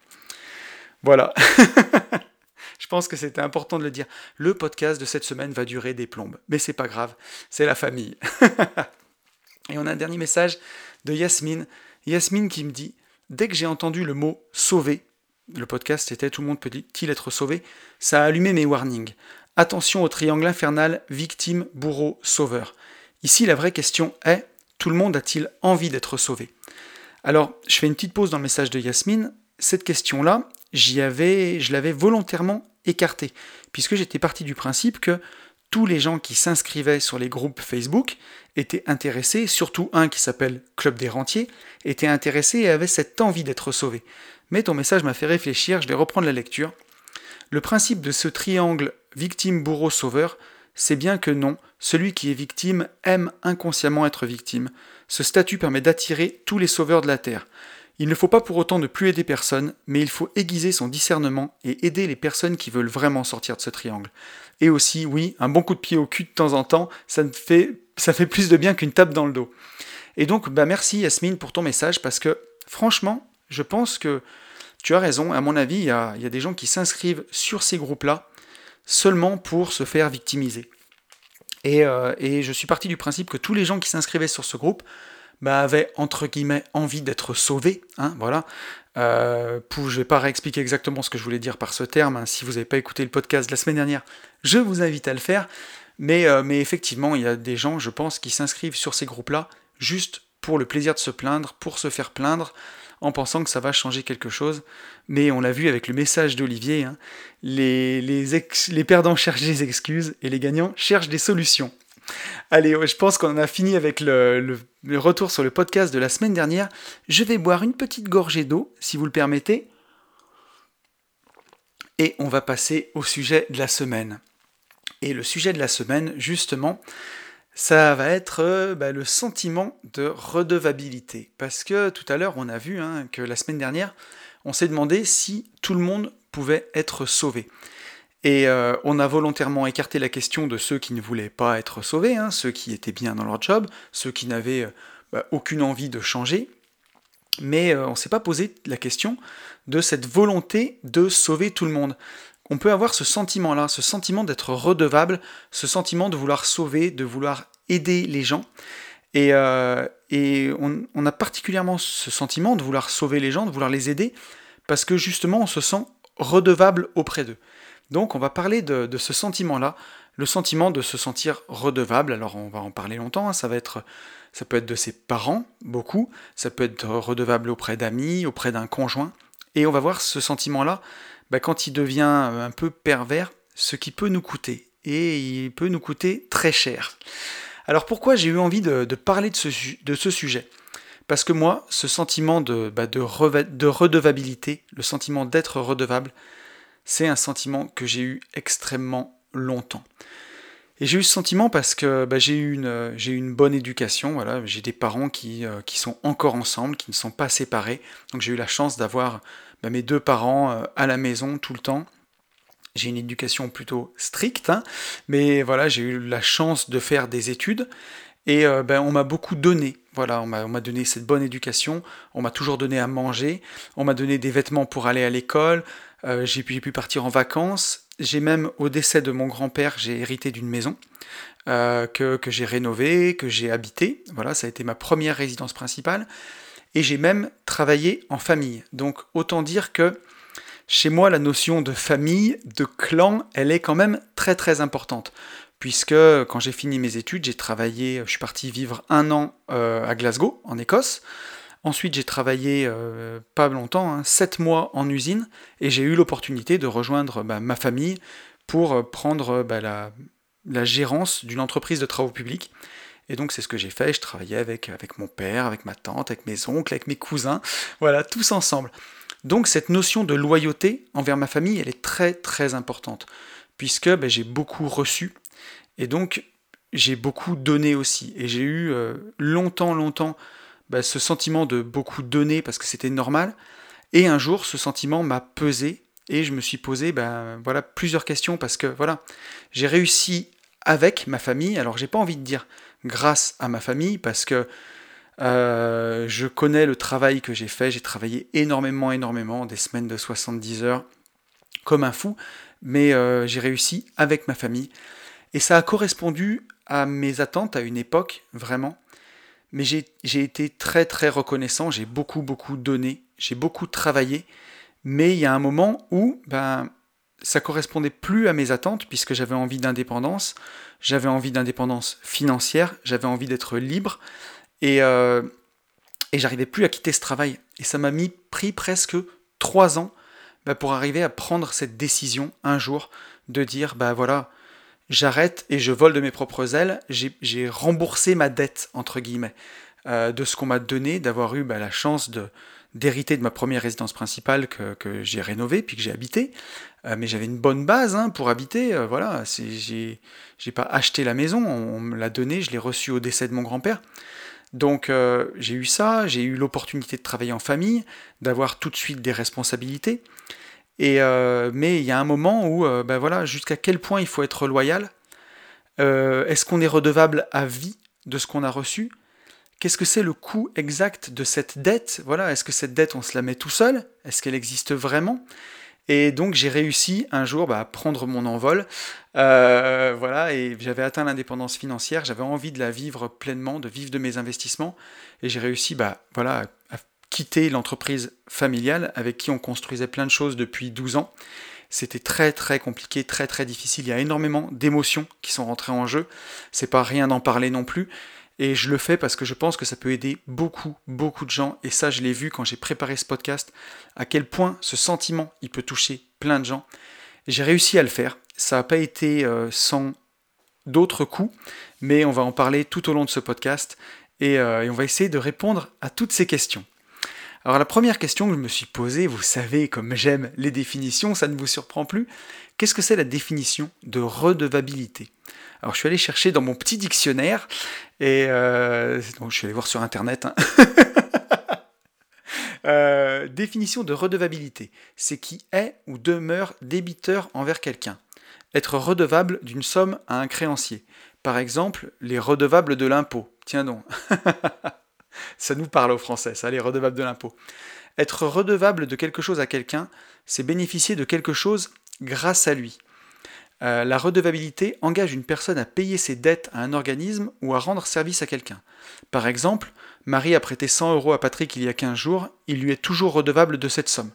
Voilà. <laughs> Je pense que c'était important de le dire. Le podcast de cette semaine va durer des plombes, mais c'est pas grave, c'est la famille. <laughs> et on a un dernier message de Yasmine. Yasmine qui me dit Dès que j'ai entendu le mot sauver, le podcast c'était Tout le monde peut-il être sauvé? Ça a allumé mes warnings. Attention au triangle infernal victime, bourreau, sauveur. Ici, la vraie question est tout le monde a-t-il envie d'être sauvé? Alors, je fais une petite pause dans le message de Yasmine. Cette question-là, j'y avais, je l'avais volontairement écartée, puisque j'étais parti du principe que tous les gens qui s'inscrivaient sur les groupes Facebook étaient intéressés, surtout un qui s'appelle Club des Rentiers, était intéressé et avait cette envie d'être sauvé mais ton message m'a fait réfléchir, je vais reprendre la lecture. Le principe de ce triangle victime-bourreau-sauveur, c'est bien que non, celui qui est victime aime inconsciemment être victime. Ce statut permet d'attirer tous les sauveurs de la Terre. Il ne faut pas pour autant ne plus aider personne, mais il faut aiguiser son discernement et aider les personnes qui veulent vraiment sortir de ce triangle. Et aussi, oui, un bon coup de pied au cul de temps en temps, ça, fait, plus de bien qu'une tape dans le dos. Et donc, bah merci Yasmine pour ton message, parce que franchement, je pense que tu as raison, à mon avis, il y a, des gens qui s'inscrivent sur ces groupes-là seulement pour se faire victimiser. Euh, et, je suis parti du principe que tous les gens qui s'inscrivaient sur ce groupe bah, avaient, entre guillemets, envie d'être sauvés. Hein, voilà. Euh, je ne vais pas réexpliquer exactement ce que je voulais dire par ce terme. Hein. Si vous n'avez pas écouté le podcast de la semaine dernière, je vous invite à le faire. Euh, mais effectivement, il y a des gens, je pense, qui s'inscrivent sur ces groupes-là juste pour le plaisir de se plaindre, pour se faire plaindre, en pensant que ça va changer quelque chose. Mais on l'a vu avec le message d'Olivier, hein, les, les, perdants cherchent des excuses et les gagnants cherchent des solutions. Allez, je pense qu'on a fini avec le, retour sur le podcast de la semaine dernière. Je vais boire une petite gorgée d'eau, si vous le permettez. Et on va passer au sujet de la semaine. Et le sujet de la semaine, justement, ça va être euh, bah, le sentiment de redevabilité. Parce que tout à l'heure, on a vu hein, que la semaine dernière, on s'est demandé si tout le monde pouvait être sauvé. Et euh, on a volontairement écarté la question de ceux qui ne voulaient pas être sauvés, hein, ceux qui étaient bien dans leur job, ceux qui n'avaient euh, bah, aucune envie de changer, mais on ne s'est pas posé la question de cette volonté de sauver tout le monde. On peut avoir ce sentiment-là, ce sentiment d'être redevable, ce sentiment de vouloir sauver, de vouloir aider les gens. Et, on, a particulièrement ce sentiment de vouloir sauver les gens, de vouloir les aider, parce que justement on se sent redevable auprès d'eux. Donc on va parler de, ce sentiment-là, le sentiment de se sentir redevable. Alors on va en parler longtemps, hein. ça ça peut être de ses parents, beaucoup, ça peut être redevable auprès d'amis, auprès d'un conjoint, et on va voir ce sentiment-là, bah, quand il devient un peu pervers, ce qui peut nous coûter, et il peut nous coûter très cher. Alors pourquoi j'ai eu envie de, parler de ce, sujet? Parce que moi, ce sentiment de, bah, de redevabilité, le sentiment d'être redevable, c'est un sentiment que j'ai eu extrêmement longtemps. Et j'ai eu ce sentiment parce que bah, j'ai eu, une, bonne éducation, voilà, j'ai des parents euh, qui, sont encore ensemble, qui ne sont pas séparés. Donc j'ai eu la chance d'avoir bah, mes deux parents euh, à la maison tout le temps. J'ai une éducation plutôt stricte, hein, mais voilà, j'ai eu la chance de faire des études et euh, ben, on m'a beaucoup donné. Voilà, on m'a donné cette bonne éducation, on m'a toujours donné à manger, on m'a donné des vêtements pour aller à l'école, euh, j'ai pu, partir en vacances. J'ai même, au décès de mon grand-père, j'ai hérité d'une maison que, que j'ai rénovée, que j'ai habitée. Voilà, ça a été ma première résidence principale. Et j'ai même travaillé en famille. Donc autant dire que chez moi, la notion de famille, de clan, elle est quand même très très importante. Puisque quand j'ai fini mes études, j'ai travaillé, je suis parti vivre un an euh, à Glasgow, en Écosse. Ensuite, j'ai travaillé euh, pas longtemps, hein, sept mois en usine, et j'ai eu l'opportunité de rejoindre bah, ma famille pour euh, prendre bah, la, gérance d'une entreprise de travaux publics. Et donc c'est ce que j'ai fait, je travaillais avec, avec mon père, avec ma tante, avec mes oncles, avec mes cousins, voilà, tous ensemble. Donc cette notion de loyauté envers ma famille, elle est très très importante, puisque bah, j'ai beaucoup reçu, et donc j'ai beaucoup donné aussi. Et j'ai eu euh, longtemps, longtemps bah, ce sentiment de beaucoup donner parce que c'était normal. Et un jour, ce sentiment m'a pesé et je me suis posé bah, voilà, plusieurs questions parce que voilà, j'ai réussi avec ma famille. Alors j'ai pas envie de dire grâce à ma famille parce que euh, je connais le travail que j'ai fait. J'ai travaillé énormément, énormément, des semaines de 70 heures comme un fou, mais euh, j'ai réussi avec ma famille. Et ça a correspondu à mes attentes à une époque, vraiment mais j'ai été très très reconnaissant, j'ai beaucoup beaucoup donné, j'ai beaucoup travaillé, mais il y a un moment où ben, ça correspondait plus à mes attentes puisque j'avais envie d'indépendance, j'avais envie d'indépendance financière, j'avais envie d'être libre et, euh, et j'arrivais plus à quitter ce travail. Et ça m'a mis pris presque trois ans ben, pour arriver à prendre cette décision un jour de dire bah voilà j'arrête et je vole de mes propres ailes, j'ai remboursé ma dette, entre guillemets, euh, de ce qu'on m'a donné, d'avoir eu bah, la chance de d'hériter de ma première résidence principale que, j'ai rénovée puis que j'ai habité. Euh, mais j'avais une bonne base hein, pour habiter. Euh, voilà, j'ai pas acheté la maison, on, me l'a donnée, je l'ai reçue au décès de mon grand-père. Donc j'ai eu ça, j'ai eu l'opportunité de travailler en famille, d'avoir tout de suite des responsabilités. Et, euh, mais il y a un moment où, euh, ben voilà, jusqu'à quel point il faut être loyal? Euh, Est-ce qu'on est redevable à vie de ce qu'on a reçu? Qu'est-ce que c'est le coût exact de cette dette? Voilà, est-ce que cette dette, on se la met tout seul? Est-ce qu'elle existe vraiment? Et donc j'ai réussi un jour bah, à prendre mon envol, voilà, et j'avais atteint l'indépendance financière, j'avais envie de la vivre pleinement, de vivre de mes investissements, et j'ai réussi, bah, voilà, à quitter l'entreprise familiale avec qui on construisait plein de choses depuis 12 ans. C'était très très compliqué, très très difficile. Il y a énormément d'émotions qui sont rentrées en jeu. C'est pas rien d'en parler non plus. Et je le fais parce que je pense que ça peut aider beaucoup, beaucoup de gens. Et ça, je l'ai vu quand j'ai préparé ce podcast, à quel point ce sentiment, il peut toucher plein de gens. J'ai réussi à le faire. Ça n'a pas été euh, sans d'autres coups, mais on va en parler tout au long de ce podcast. et euh, on va essayer de répondre à toutes ces questions. Alors la première question que je me suis posée, vous savez comme j'aime les définitions, ça ne vous surprend plus, qu'est-ce que c'est la définition de redevabilité? Alors je suis allé chercher dans mon petit dictionnaire, et euh, je suis allé voir sur internet. Hein. <laughs> Euh, définition de redevabilité, c'est qui est ou demeure débiteur envers quelqu'un. Être redevable d'une somme à un créancier. Par exemple, les redevables de l'impôt. Tiens donc. <laughs> ça nous parle aux Français, ça, les redevables de l'impôt. Être redevable de quelque chose à quelqu'un, c'est bénéficier de quelque chose grâce à lui. Euh, la redevabilité engage une personne à payer ses dettes à un organisme ou à rendre service à quelqu'un. Par exemple, Marie a prêté 100 euros à Patrick il y a 15 jours, il lui est toujours redevable de cette somme.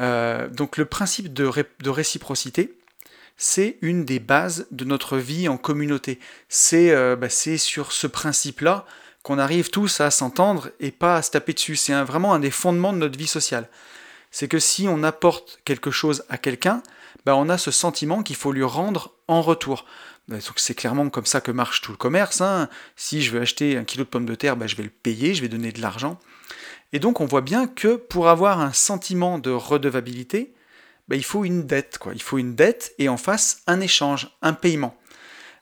Euh, donc le principe de, réciprocité, c'est une des bases de notre vie en communauté. C'est euh, bah, sur ce principe-là qu'on arrive tous à s'entendre et pas à se taper dessus. C'est vraiment un des fondements de notre vie sociale. C'est que si on apporte quelque chose à quelqu'un, bah, on a ce sentiment qu'il faut lui rendre en retour. Bah, c'est clairement comme ça que marche tout le commerce. Hein. Si je veux acheter un kilo de pommes de terre, bah, je vais le payer, je vais donner de l'argent. Et donc on voit bien que pour avoir un sentiment de redevabilité, il faut une dette. Il faut une dette et en face un échange, un paiement.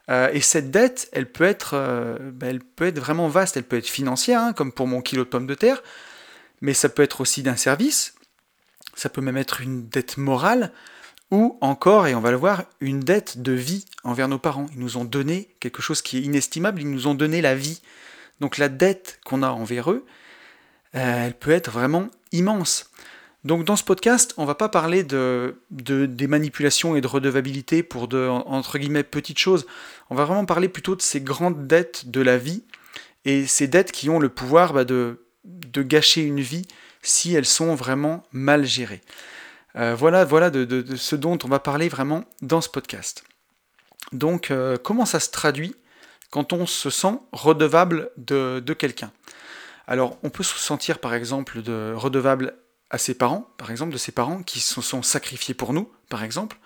Euh, et cette dette, elle peut, être, euh, elle peut être vraiment vaste. Elle peut être financière, hein, comme pour mon kilo de pommes de terre, mais ça peut être aussi d'un service. Ça peut même être une dette morale ou encore, et on va le voir, une dette de vie envers nos parents. Ils nous ont donné quelque chose qui est inestimable, ils nous ont donné la vie. Donc la dette qu'on a envers eux, euh, elle peut être vraiment immense. Donc dans ce podcast, on va pas parler de, des manipulations et de redevabilité pour de entre guillemets petites choses. On va vraiment parler plutôt de ces grandes dettes de la vie et ces dettes qui ont le pouvoir bah, de, de gâcher une vie si elles sont vraiment mal gérées. Euh, voilà voilà de, ce dont on va parler vraiment dans ce podcast. Donc, euh, comment ça se traduit quand on se sent redevable de, quelqu'un? Alors, on peut se sentir par exemple de redevable à ses parents, par exemple, de ses parents qui se sont sacrifiés pour nous, par exemple.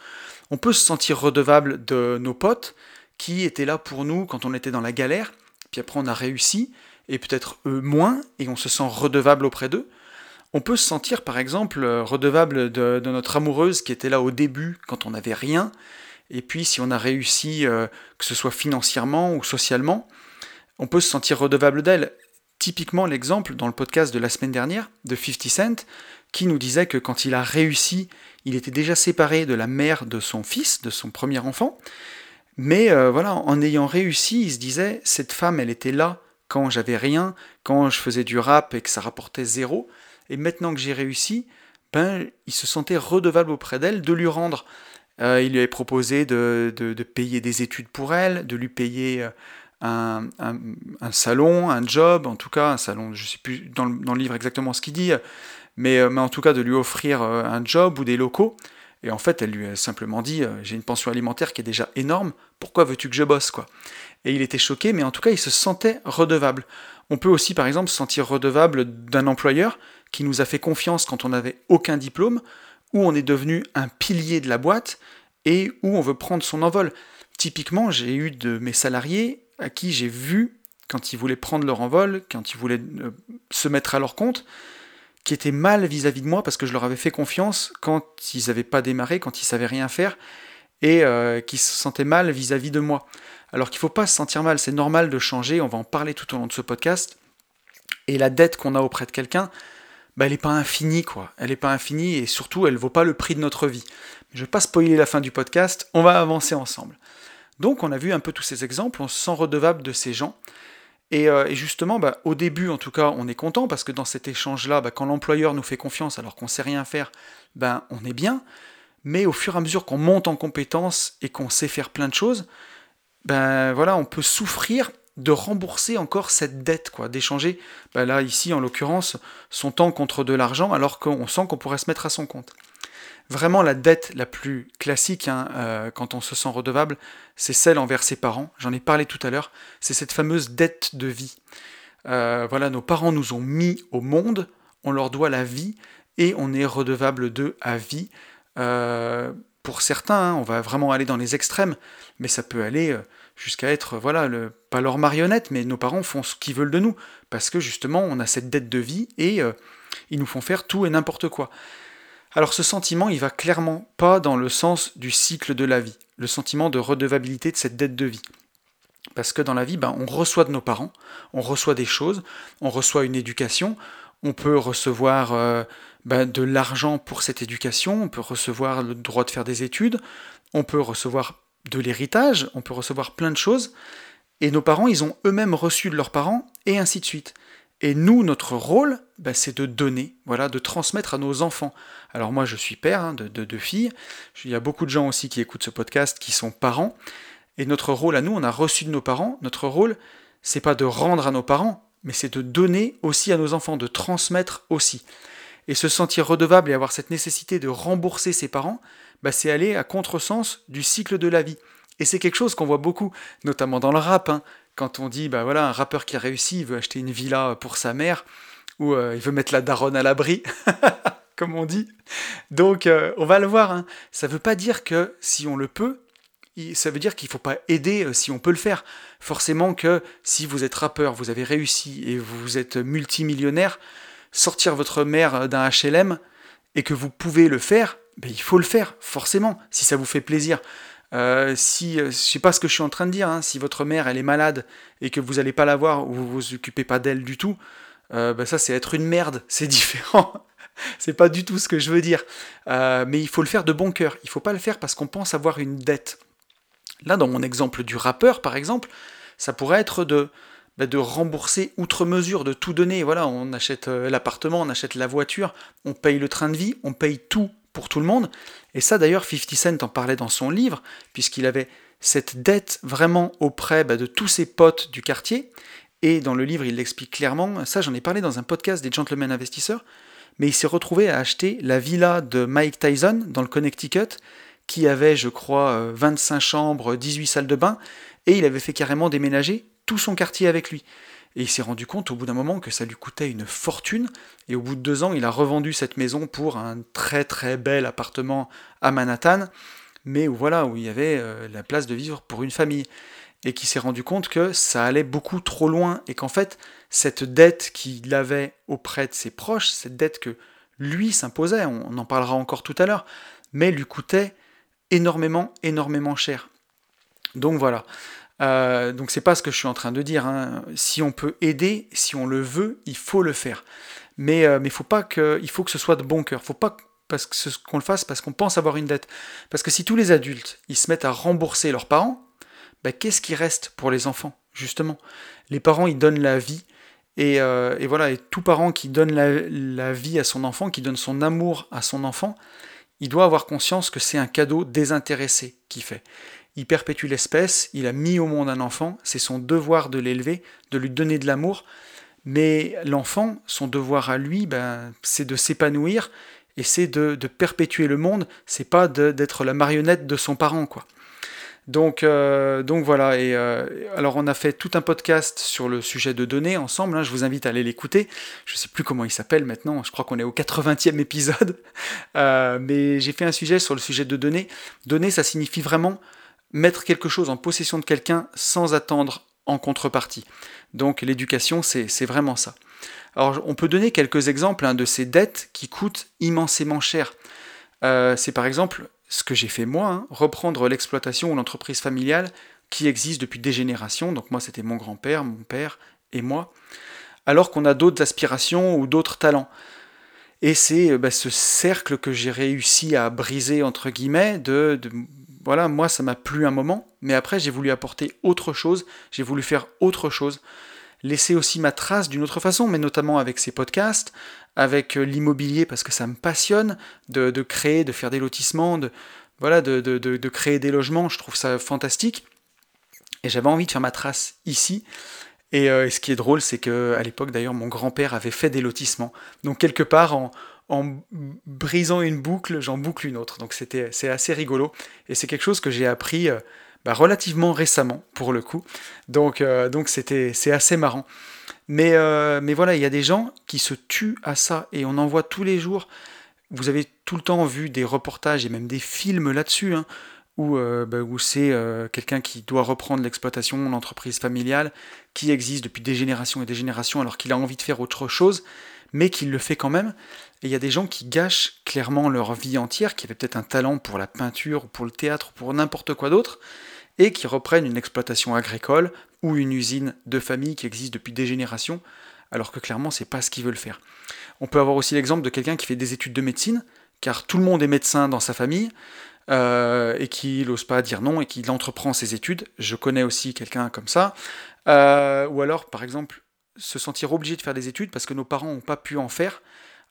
On peut se sentir redevable de nos potes qui étaient là pour nous quand on était dans la galère, puis après on a réussi, et peut-être eux moins, et on se sent redevable auprès d'eux. On peut se sentir par exemple euh, redevable de, notre amoureuse qui était là au début quand on n'avait rien, et puis si on a réussi, euh, que ce soit financièrement ou socialement, on peut se sentir redevable d'elle. Typiquement l'exemple dans le podcast de la semaine dernière de 50 Cent, qui nous disait que quand il a réussi, il était déjà séparé de la mère de son fils, de son premier enfant, mais euh, voilà, en ayant réussi, il se disait, cette femme, elle était là quand j'avais rien, quand je faisais du rap et que ça rapportait zéro, et maintenant que j'ai réussi, ben, il se sentait redevable auprès d'elle de lui rendre. Euh, il lui avait proposé de, payer des études pour elle, de lui payer euh, un, salon, un job, en tout cas un salon, je ne sais plus dans le, livre exactement ce qu'il dit, mais, euh, mais, en tout cas de lui offrir un job ou des locaux. Et en fait, elle lui a simplement dit J'ai une pension alimentaire qui est déjà énorme, pourquoi veux-tu que je bosse quoi? Et il était choqué, mais en tout cas, il se sentait redevable. On peut aussi, par exemple, se sentir redevable d'un employeur qui nous a fait confiance quand on n'avait aucun diplôme, où on est devenu un pilier de la boîte et où on veut prendre son envol. Typiquement, j'ai eu de mes salariés à qui j'ai vu, quand ils voulaient prendre leur envol, quand ils voulaient euh, se mettre à leur compte, qui étaient mal vis-à-vis de moi parce que je leur avais fait confiance quand ils n'avaient pas démarré, quand ils savaient rien faire, et euh, qui se sentaient mal vis-à-vis de moi. Alors qu'il ne faut pas se sentir mal, c'est normal de changer, on va en parler tout au long de ce podcast. Et la dette qu'on a auprès de quelqu'un, bah, elle n'est pas infinie, quoi. Elle n'est pas infinie et surtout, elle ne vaut pas le prix de notre vie. Je ne vais pas spoiler la fin du podcast, on va avancer ensemble. Donc, on a vu un peu tous ces exemples, on se sent redevable de ces gens. Et, euh, justement, bah, au début, en tout cas, on est content parce que dans cet échange-là, bah, quand l'employeur nous fait confiance alors qu'on ne sait rien faire, ben, on est bien. Mais au fur et à mesure qu'on monte en compétences et qu'on sait faire plein de choses, ben voilà, on peut souffrir de rembourser encore cette dette, quoi, d'échanger, bah là ici en l'occurrence, son temps contre de l'argent, alors qu'on sent qu'on pourrait se mettre à son compte. Vraiment la dette la plus classique hein, euh, quand on se sent redevable, c'est celle envers ses parents. J'en ai parlé tout à l'heure. C'est cette fameuse dette de vie. Euh, voilà, nos parents nous ont mis au monde, on leur doit la vie et on est redevable d'eux à vie. Euh, pour certains, hein, on va vraiment aller dans les extrêmes, mais ça peut aller jusqu'à être, voilà, pas leur marionnette, mais nos parents font ce qu'ils veulent de nous, parce que justement, on a cette dette de vie et euh, ils nous font faire tout et n'importe quoi. Alors ce sentiment, il va clairement pas dans le sens du cycle de la vie, le sentiment de redevabilité de cette dette de vie. Parce que dans la vie, ben, on reçoit de nos parents, on reçoit des choses, on reçoit une éducation, on peut recevoir euh, ben, de l'argent pour cette éducation, on peut recevoir le droit de faire des études, on peut recevoir de l'héritage, on peut recevoir plein de choses, et nos parents, ils ont eux-mêmes reçu de leurs parents, et ainsi de suite. Et nous, notre rôle, bah, c'est de donner, voilà, de transmettre à nos enfants. Alors moi, je suis père hein, de deux filles. Il y a beaucoup de gens aussi qui écoutent ce podcast qui sont parents. Et notre rôle à nous, on a reçu de nos parents. Notre rôle, c'est pas de rendre à nos parents, mais c'est de donner aussi à nos enfants, de transmettre aussi. Et se sentir redevable et avoir cette nécessité de rembourser ses parents, bah, c'est aller à contresens du cycle de la vie. Et c'est quelque chose qu'on voit beaucoup, notamment dans le rap. Hein. quand on dit, bah voilà, un rappeur qui a réussi, il veut acheter une villa pour sa mère, ou euh, il veut mettre la daronne à l'abri, <laughs> comme on dit. Donc, euh, on va le voir. Hein. Ça ne veut pas dire que si on le peut, ça veut dire qu'il ne faut pas aider euh, si on peut le faire. Forcément que si vous êtes rappeur, vous avez réussi et vous êtes multimillionnaire, sortir votre mère d'un HLM et que vous pouvez le faire, ben, il faut le faire, forcément, si ça vous fait plaisir. Euh, si, euh, je sais pas ce que je suis en train de dire, hein, si votre mère elle est malade et que vous n'allez pas la voir ou vous vous occupez pas d'elle du tout, ben ça c'est être une merde, <laughs> c'est différent. c'est pas du tout ce que je veux dire. mais il faut le faire de bon cœur. Il faut pas le faire parce qu'on pense avoir une dette. Là, dans mon exemple du rappeur, par exemple, ça pourrait être de, bah, de rembourser outre mesure, de tout donner. Voilà, on achète euh, l'appartement, on achète la voiture, on paye le train de vie, on paye tout pour tout le monde. Et ça, d'ailleurs, 50 Cent en parlait dans son livre, puisqu'il avait cette dette vraiment auprès bah, de tous ses potes du quartier. Et dans le livre, il l'explique clairement. Ça, j'en ai parlé dans un podcast des Gentlemen Investisseurs. Mais il s'est retrouvé à acheter la villa de Mike Tyson dans le Connecticut qui avait, je crois, 25 euh, chambres, 18 salles de bain, et il avait fait carrément déménager tout son quartier avec lui. Et il s'est rendu compte au bout d'un moment que ça lui coûtait une fortune, et au bout de deux ans, il a revendu cette maison pour un très très bel appartement à Manhattan, mais où voilà, où il y avait euh, la place de vivre pour une famille. Et qui s'est rendu compte que ça allait beaucoup trop loin, et qu'en fait, cette dette qu'il avait auprès de ses proches, cette dette que lui s'imposait, on en parlera encore tout à l'heure, mais lui coûtait énormément, énormément cher. Donc voilà. Euh, donc c'est pas ce que je suis en train de dire. Hein. Si on peut aider, si on le veut, il faut le faire. Mais euh, faut pas il faut que ce soit de bon cœur. Faut pas parce que qu'on le fasse parce qu'on pense avoir une dette. Parce que si tous les adultes ils se mettent à rembourser leurs parents, ben, qu'est-ce qui reste pour les enfants justement? Les parents ils donnent la vie. Et, euh, et, voilà, et tout parent qui donne la, la, vie à son enfant, qui donne son amour à son enfant, il doit avoir conscience que c'est un cadeau désintéressé qu'il fait. Il perpétue l'espèce, il a mis au monde un enfant, c'est son devoir de l'élever, de lui donner de l'amour, mais l'enfant, son devoir à lui, ben, c'est de s'épanouir et c'est de, perpétuer le monde, c'est pas d'être la marionnette de son parent. Donc, euh, donc voilà, euh, alors on a fait tout un podcast sur le sujet de données ensemble, hein. je vous invite à aller l'écouter, je ne sais plus comment il s'appelle maintenant, je crois qu'on est au 80e épisode, euh, mais j'ai fait un sujet sur le sujet de données. Donner, ça signifie vraiment mettre quelque chose en possession de quelqu'un sans attendre en contrepartie. Donc l'éducation, c'est vraiment ça. Alors on peut donner quelques exemples hein, de ces dettes qui coûtent immensément cher. c'est par exemple ce que j'ai fait moi, hein, reprendre l'exploitation ou l'entreprise familiale qui existe depuis des générations, donc moi c'était mon grand-père, mon père et moi, alors qu'on a d'autres aspirations ou d'autres talents. Et c'est euh, bah, ce cercle que j'ai réussi à briser, entre guillemets, de voilà, moi ça m'a plu un moment, mais après j'ai voulu apporter autre chose, j'ai voulu faire autre chose laisser aussi ma trace d'une autre façon, mais notamment avec ces podcasts, avec euh, l'immobilier parce que ça me passionne de, créer, de faire des lotissements, de, voilà, de, créer des logements, je trouve ça fantastique. Et j'avais envie de faire ma trace ici. Et, euh, ce qui est drôle, c'est que à l'époque d'ailleurs, mon grand-père avait fait des lotissements. Donc quelque part, en, en brisant une boucle, j'en boucle une autre. Donc c'était c'est assez rigolo. Et c'est quelque chose que j'ai appris. Euh, bah, relativement récemment pour le coup. Donc euh, donc c'était c'est assez marrant. Mais, euh, mais voilà, il y a des gens qui se tuent à ça et on en voit tous les jours. Vous avez tout le temps vu des reportages et même des films là-dessus, hein, où, bah, où c'est quelqu'un qui doit reprendre l'exploitation, l'entreprise familiale, qui existe depuis des générations et des générations alors qu'il a envie de faire autre chose, mais qu'il le fait quand même. Et il y a des gens qui gâchent clairement leur vie entière, qui avaient peut-être un talent pour la peinture, ou pour le théâtre, ou pour n'importe quoi d'autre, et qui reprennent une exploitation agricole ou une usine de famille qui existe depuis des générations, alors que clairement c'est pas ce qu'ils veulent faire. On peut avoir aussi l'exemple de quelqu'un qui fait des études de médecine, car tout le monde est médecin dans sa famille, euh, et qui n'ose pas dire non et qui entreprend ses études. Je connais aussi quelqu'un comme ça. Euh, ou alors, par exemple, se sentir obligé de faire des études parce que nos parents n'ont pas pu en faire,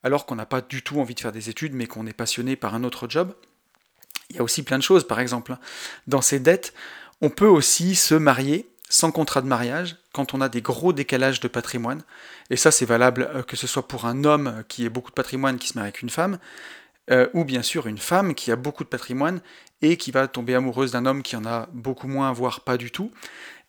alors qu'on n'a pas du tout envie de faire des études, mais qu'on est passionné par un autre job. Il y a aussi plein de choses, par exemple. Dans ces dettes, on peut aussi se marier sans contrat de mariage quand on a des gros décalages de patrimoine. Et ça, c'est valable euh, que ce soit pour un homme qui ait beaucoup de patrimoine qui se marie avec une femme, euh, ou bien sûr une femme qui a beaucoup de patrimoine et qui va tomber amoureuse d'un homme qui en a beaucoup moins, voire pas du tout.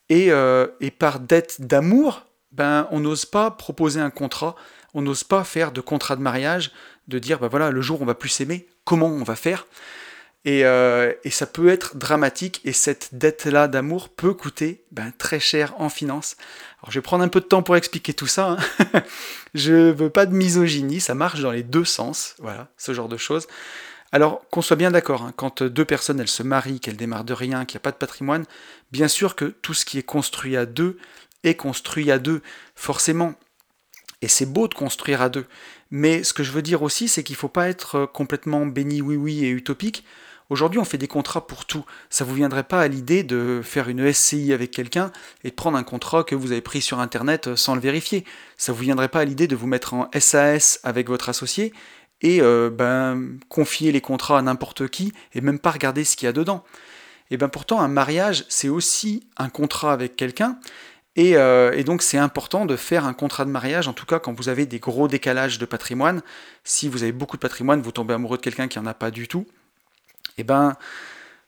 Et, euh, par dette d'amour, ben, on n'ose pas proposer un contrat, on n'ose pas faire de contrat de mariage, de dire, ben voilà, le jour où on va plus s'aimer, comment on va faire? Euh, et, ça peut être dramatique, et cette dette-là d'amour peut coûter ben, très cher en finance. Alors je vais prendre un peu de temps pour expliquer tout ça. Hein. <laughs> je veux pas de misogynie, ça marche dans les deux sens, voilà, ce genre de choses. Alors qu'on soit bien d'accord, hein, quand deux personnes elles se marient, qu'elles démarrent de rien, qu'il n'y a pas de patrimoine, bien sûr que tout ce qui est construit à deux est construit à deux, forcément. Et c'est beau de construire à deux. Mais ce que je veux dire aussi, c'est qu'il ne faut pas être complètement béni oui oui et utopique. Aujourd'hui, on fait des contrats pour tout. Ça vous viendrait pas à l'idée de faire une SCI avec quelqu'un et de prendre un contrat que vous avez pris sur Internet euh, sans le vérifier. Ça vous viendrait pas à l'idée de vous mettre en SAS avec votre associé et euh, ben, confier les contrats à n'importe qui et même pas regarder ce qu'il y a dedans. Et bien pourtant, un mariage, c'est aussi un contrat avec quelqu'un. Et, euh, et, donc c'est important de faire un contrat de mariage, en tout cas quand vous avez des gros décalages de patrimoine. Si vous avez beaucoup de patrimoine, vous tombez amoureux de quelqu'un qui n'en a pas du tout eh ben,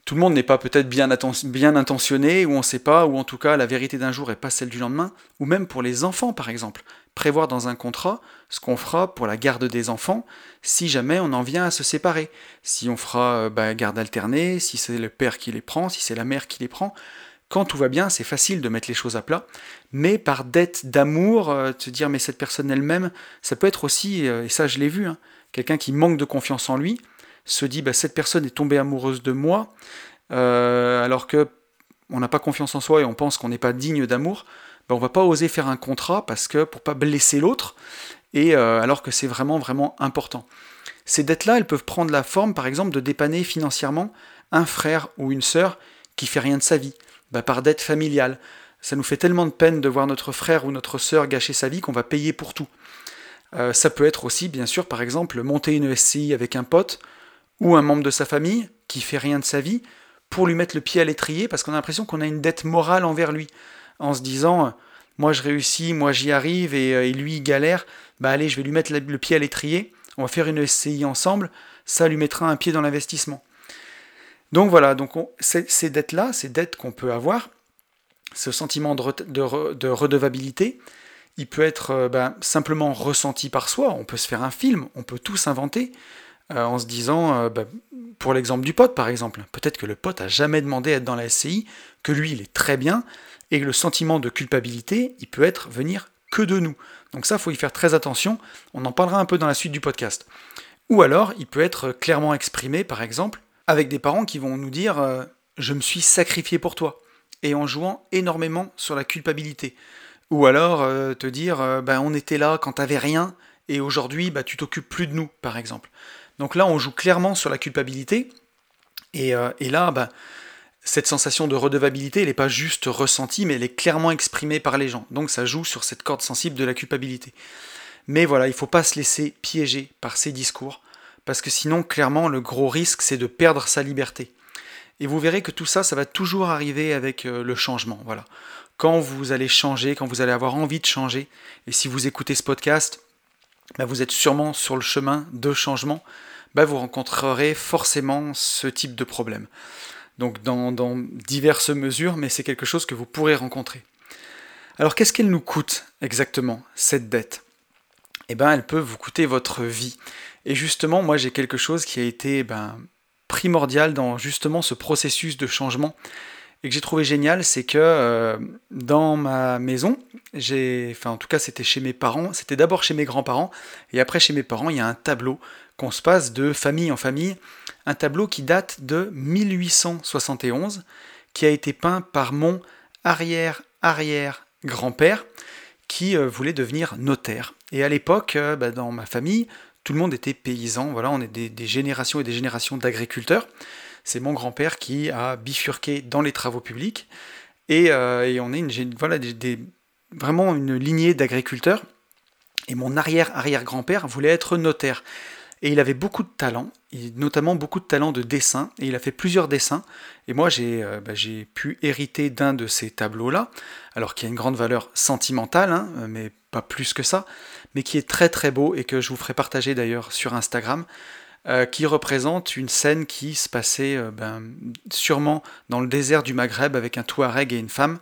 tout le monde n'est pas peut-être bien, bien, intentionné, ou on ne sait pas, ou en tout cas la vérité d'un jour n'est pas celle du lendemain, ou même pour les enfants par exemple. Prévoir dans un contrat ce qu'on fera pour la garde des enfants si jamais on en vient à se séparer. Si on fera euh, bah, garde alternée, si c'est le père qui les prend, si c'est la mère qui les prend. Quand tout va bien, c'est facile de mettre les choses à plat, mais par dette d'amour, euh, te dire mais cette personne elle-même, ça peut être aussi, euh, et ça je l'ai vu, hein, quelqu'un qui manque de confiance en lui, se dit bah, cette personne est tombée amoureuse de moi, euh, alors que on n'a pas confiance en soi et on pense qu'on n'est pas digne d'amour, bah, on va pas oser faire un contrat parce que pour pas blesser l'autre, et euh, alors que c'est vraiment vraiment important. Ces dettes-là, elles peuvent prendre la forme, par exemple, de dépanner financièrement un frère ou une sœur qui fait rien de sa vie, bah, par dette familiale. Ça nous fait tellement de peine de voir notre frère ou notre sœur gâcher sa vie qu'on va payer pour tout. Euh, ça peut être aussi, bien sûr, par exemple, monter une SCI avec un pote ou un membre de sa famille qui fait rien de sa vie pour lui mettre le pied à l'étrier parce qu'on a l'impression qu'on a une dette morale envers lui en se disant moi je réussis, moi j'y arrive et, euh, lui il galère, bah allez je vais lui mettre le pied à l'étrier, on va faire une SCI ensemble, ça lui mettra un pied dans l'investissement. Donc voilà, donc ces, dettes-là, ces dettes qu'on peut avoir, ce sentiment de, redevabilité, il peut être euh, bah, simplement ressenti par soi, on peut se faire un film, on peut tout s'inventer, euh, en se disant, euh, bah, pour l'exemple du pote par exemple, peut-être que le pote a jamais demandé à être dans la SCI, que lui il est très bien, et le sentiment de culpabilité, il peut être venir que de nous. Donc ça, faut y faire très attention, on en parlera un peu dans la suite du podcast. Ou alors, il peut être clairement exprimé, par exemple, avec des parents qui vont nous dire euh, Je me suis sacrifié pour toi », et en jouant énormément sur la culpabilité. Ou alors te dire bah, On était là quand t'avais rien, et aujourd'hui, bah, tu t'occupes plus de nous, par exemple. Donc là, on joue clairement sur la culpabilité. Et, euh, là, bah, cette sensation de redevabilité, elle n'est pas juste ressentie, mais elle est clairement exprimée par les gens. Donc ça joue sur cette corde sensible de la culpabilité. Mais voilà, il ne faut pas se laisser piéger par ces discours, parce que sinon, clairement, le gros risque, c'est de perdre sa liberté. Et vous verrez que tout ça, ça va toujours arriver avec euh, le changement. Voilà. Quand vous allez changer, quand vous allez avoir envie de changer, et si vous écoutez ce podcast, bah, vous êtes sûrement sur le chemin de changement, bah, vous rencontrerez forcément ce type de problème. Donc dans, diverses mesures, mais c'est quelque chose que vous pourrez rencontrer. Alors qu'est-ce qu'elle nous coûte exactement, cette dette? Eh bien, elle peut vous coûter votre vie. Et justement, moi j'ai quelque chose qui a été ben, primordial dans justement ce processus de changement et que j'ai trouvé génial, c'est que euh, dans ma maison, j'ai, enfin en tout cas c'était chez mes parents, c'était d'abord chez mes grands-parents, et après chez mes parents, il y a un tableau qu'on se passe de famille en famille, un tableau qui date de 1871, qui a été peint par mon arrière-arrière-grand-père, qui euh, voulait devenir notaire. Et à l'époque, euh, bah, dans ma famille, tout le monde était paysan, voilà, on est des générations et des générations d'agriculteurs c'est mon grand-père qui a bifurqué dans les travaux publics. Et, euh, on est une, voilà, des, vraiment une lignée d'agriculteurs. Et mon arrière-arrière-grand-père voulait être notaire. Et il avait beaucoup de talent, notamment beaucoup de talent de dessin, et il a fait plusieurs dessins. Et moi, j'ai euh, bah, pu hériter d'un de ces tableaux-là, alors qu'il a une grande valeur sentimentale, hein, mais pas plus que ça, mais qui est très très beau et que je vous ferai partager d'ailleurs sur Instagram. Euh, qui représente une scène qui se passait euh, ben, sûrement dans le désert du Maghreb avec un Touareg et une femme,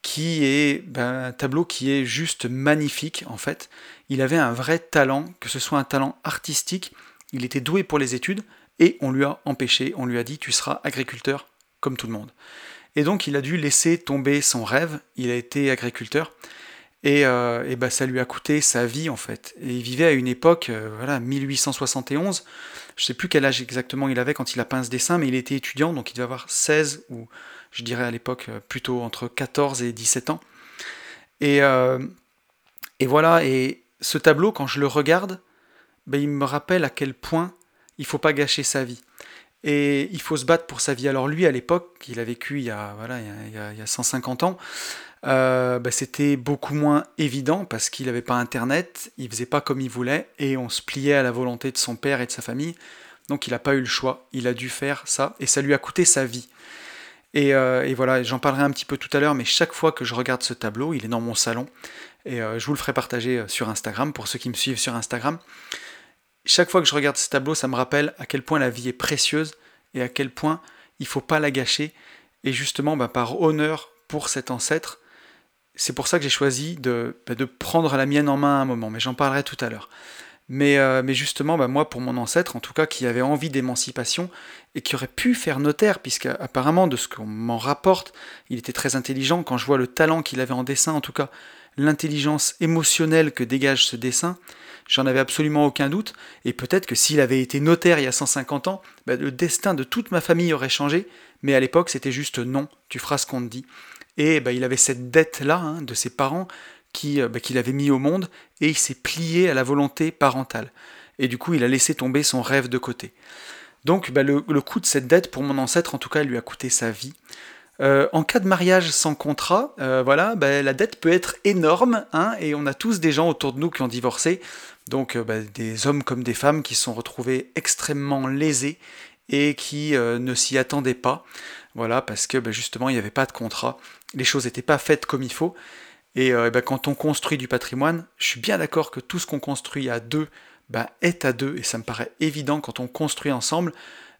qui est ben, un tableau qui est juste magnifique en fait. Il avait un vrai talent, que ce soit un talent artistique, il était doué pour les études, et on lui a empêché, on lui a dit tu seras agriculteur comme tout le monde. Et donc il a dû laisser tomber son rêve, il a été agriculteur, et, euh, bah, ça lui a coûté sa vie en fait. Et il vivait à une époque, euh, voilà, 1871. Je sais plus quel âge exactement il avait quand il a peint ce dessin, mais il était étudiant, donc il devait avoir 16 ou je dirais à l'époque euh, plutôt entre 14 et 17 ans. Et, et voilà, et ce tableau, quand je le regarde, bah, il me rappelle à quel point il faut pas gâcher sa vie. Et il faut se battre pour sa vie. Alors lui, à l'époque, il a vécu il y a, voilà, il y a, il y a 150 ans, euh, bah, c'était beaucoup moins évident parce qu'il n'avait pas internet, il faisait pas comme il voulait et on se pliait à la volonté de son père et de sa famille. Donc il n'a pas eu le choix, il a dû faire ça et ça lui a coûté sa vie. Et, euh, voilà, j'en parlerai un petit peu tout à l'heure, mais chaque fois que je regarde ce tableau, il est dans mon salon et euh, je vous le ferai partager sur Instagram pour ceux qui me suivent sur Instagram. Chaque fois que je regarde ce tableau, ça me rappelle à quel point la vie est précieuse et à quel point il faut pas la gâcher. Et justement, bah, par honneur pour cet ancêtre, c'est pour ça que j'ai choisi de, bah, de, prendre la mienne en main à un moment, mais j'en parlerai tout à l'heure. Mais, euh, justement, bah, moi, pour mon ancêtre, en tout cas, qui avait envie d'émancipation et qui aurait pu faire notaire, puisque apparemment, de ce qu'on m'en rapporte, il était très intelligent. Quand je vois le talent qu'il avait en dessin, en tout cas, l'intelligence émotionnelle que dégage ce dessin, j'en avais absolument aucun doute. Et peut-être que s'il avait été notaire il y a 150 ans, bah, le destin de toute ma famille aurait changé. Mais à l'époque, c'était juste non, tu feras ce qu'on te dit. Et bah, il avait cette dette-là hein, de ses parents qui, euh, bah, qu'il avait mis au monde, et il s'est plié à la volonté parentale. Et du coup, il a laissé tomber son rêve de côté. Donc bah, le, coût de cette dette, pour mon ancêtre, en tout cas, lui a coûté sa vie. Euh, en cas de mariage sans contrat, euh, voilà, la dette peut être énorme, hein, et on a tous des gens autour de nous qui ont divorcé, donc des hommes comme des femmes qui se sont retrouvés extrêmement lésés et qui ne s'y attendaient pas. Voilà, parce que ben, justement, il n'y avait pas de contrat, les choses n'étaient pas faites comme il faut. Et, euh, ben, quand on construit du patrimoine, je suis bien d'accord que tout ce qu'on construit à deux ben, est à deux, et ça me paraît évident quand on construit ensemble.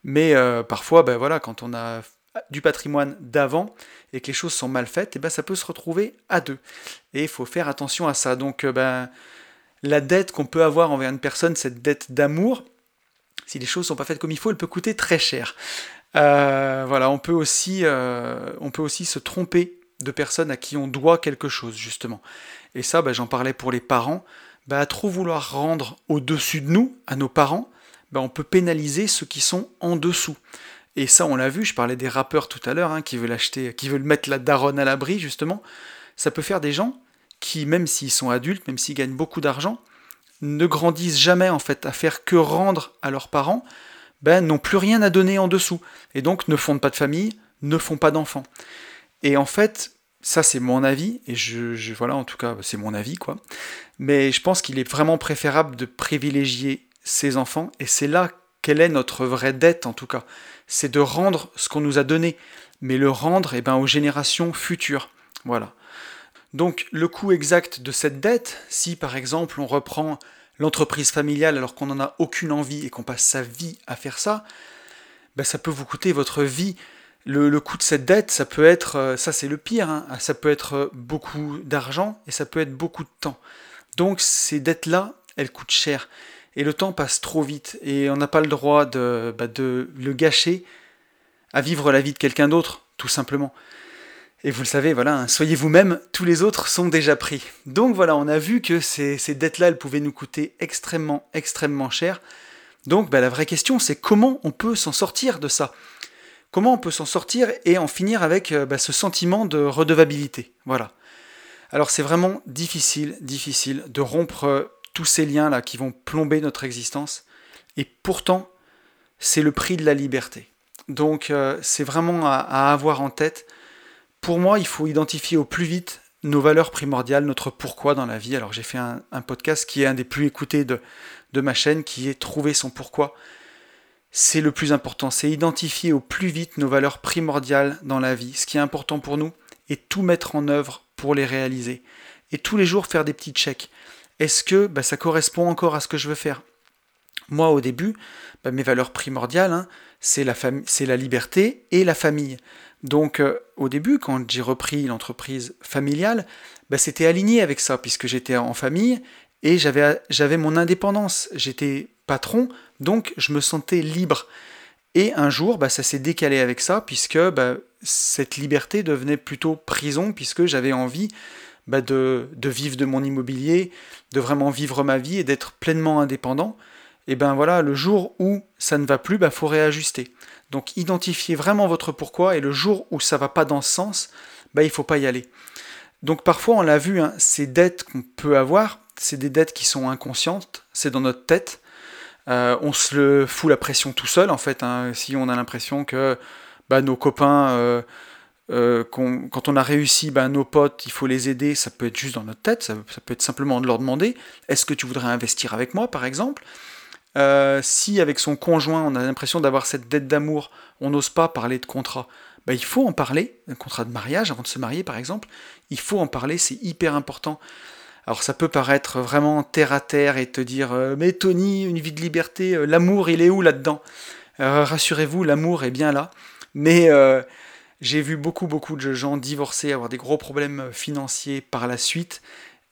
Mais euh, parfois, ben, voilà, quand on a du patrimoine d'avant et que les choses sont mal faites, ben, ça peut se retrouver à deux. Et il faut faire attention à ça. Donc, euh, ben, la dette qu'on peut avoir envers une personne, cette dette d'amour, si les choses ne sont pas faites comme il faut, elle peut coûter très cher. Voilà, on peut, aussi, on peut aussi se tromper de personnes à qui on doit quelque chose, justement. Et ça, bah, j'en parlais pour les parents. Bah, à trop vouloir rendre au-dessus de nous, à nos parents, bah, on peut pénaliser ceux qui sont en dessous. Et ça, on l'a vu, je parlais des rappeurs tout à l'heure, hein, qui veulent acheter, qui veulent mettre la daronne à l'abri, justement. Ça peut faire des gens qui, même s'ils sont adultes, même s'ils gagnent beaucoup d'argent, ne grandissent jamais en fait à faire que rendre à leurs parents, ben, n'ont plus rien à donner en dessous, et donc ne fondent pas de famille, ne font pas d'enfants. Et en fait, ça c'est mon avis, et je, voilà, en tout cas, c'est mon avis, quoi. Mais je pense qu'il est vraiment préférable de privilégier ses enfants, et c'est là quelle est notre vraie dette, en tout cas. C'est de rendre ce qu'on nous a donné, mais le rendre eh ben, aux générations futures. Voilà. Donc le coût exact de cette dette, si par exemple on reprend l'entreprise familiale alors qu'on n'en a aucune envie et qu'on passe sa vie à faire ça, ben ça peut vous coûter votre vie. Le, coût de cette dette, ça peut être, euh, ça c'est le pire, hein, ça peut être euh, beaucoup d'argent et ça peut être beaucoup de temps. Donc ces dettes-là, elles coûtent cher. Et le temps passe trop vite et on n'a pas le droit de, bah, le gâcher à vivre la vie de quelqu'un d'autre, tout simplement. Et vous le savez, voilà, hein, soyez vous-même, tous les autres sont déjà pris. Donc voilà, on a vu que ces, dettes-là, elles pouvaient nous coûter extrêmement, extrêmement cher. Donc bah, la vraie question, c'est comment on peut s'en sortir de ça? Comment on peut s'en sortir et en finir avec euh, bah, ce sentiment de redevabilité Voilà. Alors c'est vraiment difficile, difficile de rompre euh, tous ces liens-là qui vont plomber notre existence. Et pourtant, c'est le prix de la liberté. Donc euh, c'est vraiment à avoir en tête pour moi, il faut identifier au plus vite nos valeurs primordiales, notre pourquoi dans la vie. Alors j'ai fait un, podcast qui est un des plus écoutés de, de ma chaîne, qui est Trouver son pourquoi. C'est le plus important, c'est identifier au plus vite nos valeurs primordiales dans la vie, ce qui est important pour nous, et tout mettre en œuvre pour les réaliser. Et tous les jours faire des petits checks. Est-ce que bah, ça correspond encore à ce que je veux faire? Moi au début, bah, mes valeurs primordiales, hein, c'est la, liberté et la famille. Donc euh, au début, quand j'ai repris l'entreprise familiale, bah, c'était aligné avec ça, puisque j'étais en famille et j'avais mon indépendance. J'étais patron, donc je me sentais libre. Et un jour, bah, ça s'est décalé avec ça, puisque bah, cette liberté devenait plutôt prison, puisque j'avais envie de, vivre de mon immobilier, de vraiment vivre ma vie et d'être pleinement indépendant. Et ben voilà, le jour où ça ne va plus, il faut réajuster. Donc identifiez vraiment votre pourquoi et le jour où ça va pas dans ce sens, bah, il ne faut pas y aller. Donc parfois on l'a vu, hein, ces dettes qu'on peut avoir, c'est des dettes qui sont inconscientes, c'est dans notre tête. Euh, on se le fout la pression tout seul en fait. Hein, si on a l'impression que bah, nos copains, euh, euh, quand on a réussi, bah, nos potes, il faut les aider, ça peut être juste dans notre tête, ça, peut être simplement de leur demander est-ce que tu voudrais investir avec moi par exemple? Si avec son conjoint on a l'impression d'avoir cette dette d'amour, on n'ose pas parler de contrat, bah, il faut en parler, un contrat de mariage avant de se marier par exemple, il faut en parler, c'est hyper important. Alors ça peut paraître vraiment terre à terre et te dire euh, mais Tony, une vie de liberté, euh, l'amour il est où là-dedans? Rassurez-vous, l'amour est bien là, mais j'ai vu beaucoup beaucoup de gens divorcer, avoir des gros problèmes financiers par la suite,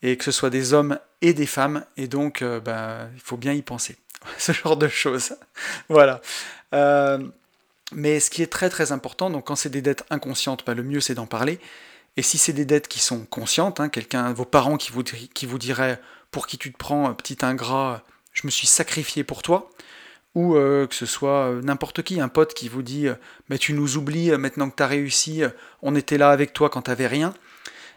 et que ce soit des hommes et des femmes, et donc bah, il faut bien y penser. <laughs> ce genre de choses. <laughs> voilà. Euh, mais ce qui est très très important, donc quand c'est des dettes inconscientes, bah, le mieux c'est d'en parler. Et si c'est des dettes qui sont conscientes, hein, quelqu'un, vos parents qui vous, diraient pour qui tu te prends, petit ingrat, je me suis sacrifié pour toi, ou euh, que ce soit euh, n'importe qui, un pote qui vous dit mais tu nous oublies maintenant que tu as réussi, on était là avec toi quand tu n'avais rien,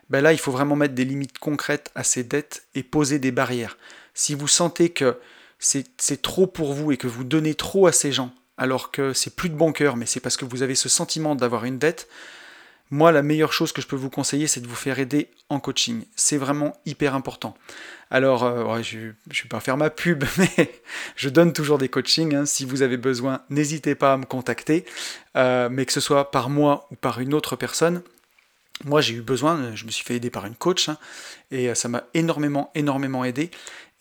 ben là il faut vraiment mettre des limites concrètes à ces dettes et poser des barrières. Si vous sentez que c'est trop pour vous et que vous donnez trop à ces gens, alors que c'est plus de bon cœur, mais c'est parce que vous avez ce sentiment d'avoir une dette, moi, la meilleure chose que je peux vous conseiller, c'est de vous faire aider en coaching. C'est vraiment hyper important. Alors, euh, je ne vais pas faire ma pub, <laughs> mais je donne toujours des coachings. Hein. Si vous avez besoin, n'hésitez pas à me contacter. Euh, mais que ce soit par moi ou par une autre personne, moi j'ai eu besoin, je me suis fait aider par une coach, hein, et ça m'a énormément, énormément aidé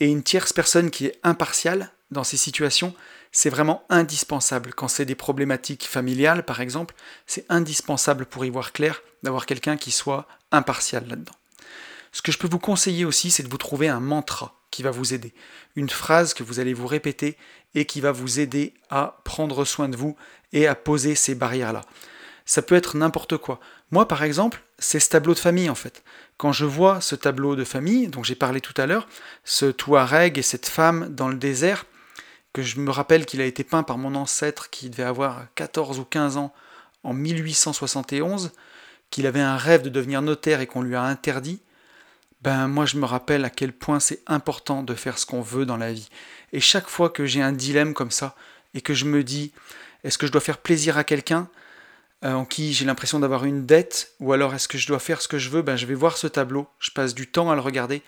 et une tierce personne qui est impartiale dans ces situations, c'est vraiment indispensable. Quand c'est des problématiques familiales, par exemple, c'est indispensable pour y voir clair d'avoir quelqu'un qui soit impartial là-dedans. Ce que je peux vous conseiller aussi, c'est de vous trouver un mantra qui va vous aider, une phrase que vous allez vous répéter et qui va vous aider à prendre soin de vous et à poser ces barrières-là. Ça peut être n'importe quoi. Moi, par exemple, c'est ce tableau de famille en fait. Quand je vois ce tableau de famille, dont j'ai parlé tout à l'heure, ce Touareg et cette femme dans le désert, que je me rappelle qu'il a été peint par mon ancêtre qui devait avoir 14 ou 15 ans en 1871, qu'il avait un rêve de devenir notaire et qu'on lui a interdit, ben moi je me rappelle à quel point c'est important de faire ce qu'on veut dans la vie. Et chaque fois que j'ai un dilemme comme ça, et que je me dis, est-ce que je dois faire plaisir à quelqu'un euh, en qui j'ai l'impression d'avoir une dette, ou alors est-ce que je dois faire ce que je veux ben, Je vais voir ce tableau, je passe du temps à le regarder,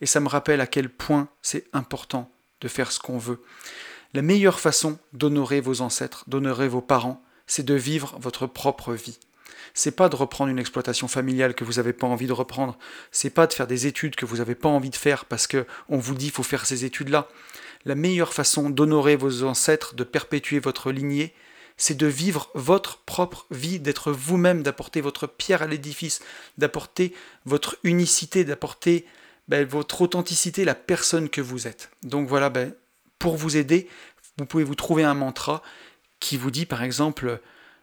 et ça me rappelle à quel point c'est important de faire ce qu'on veut. La meilleure façon d'honorer vos ancêtres, d'honorer vos parents, c'est de vivre votre propre vie. C'est pas de reprendre une exploitation familiale que vous n'avez pas envie de reprendre. C'est pas de faire des études que vous n'avez pas envie de faire parce que on vous dit faut faire ces études-là. La meilleure façon d'honorer vos ancêtres, de perpétuer votre lignée, c'est de vivre votre propre vie, d'être vous-même, d'apporter votre pierre à l'édifice, d'apporter votre unicité, d'apporter ben, votre authenticité, la personne que vous êtes. Donc voilà, ben, pour vous aider, vous pouvez vous trouver un mantra qui vous dit par exemple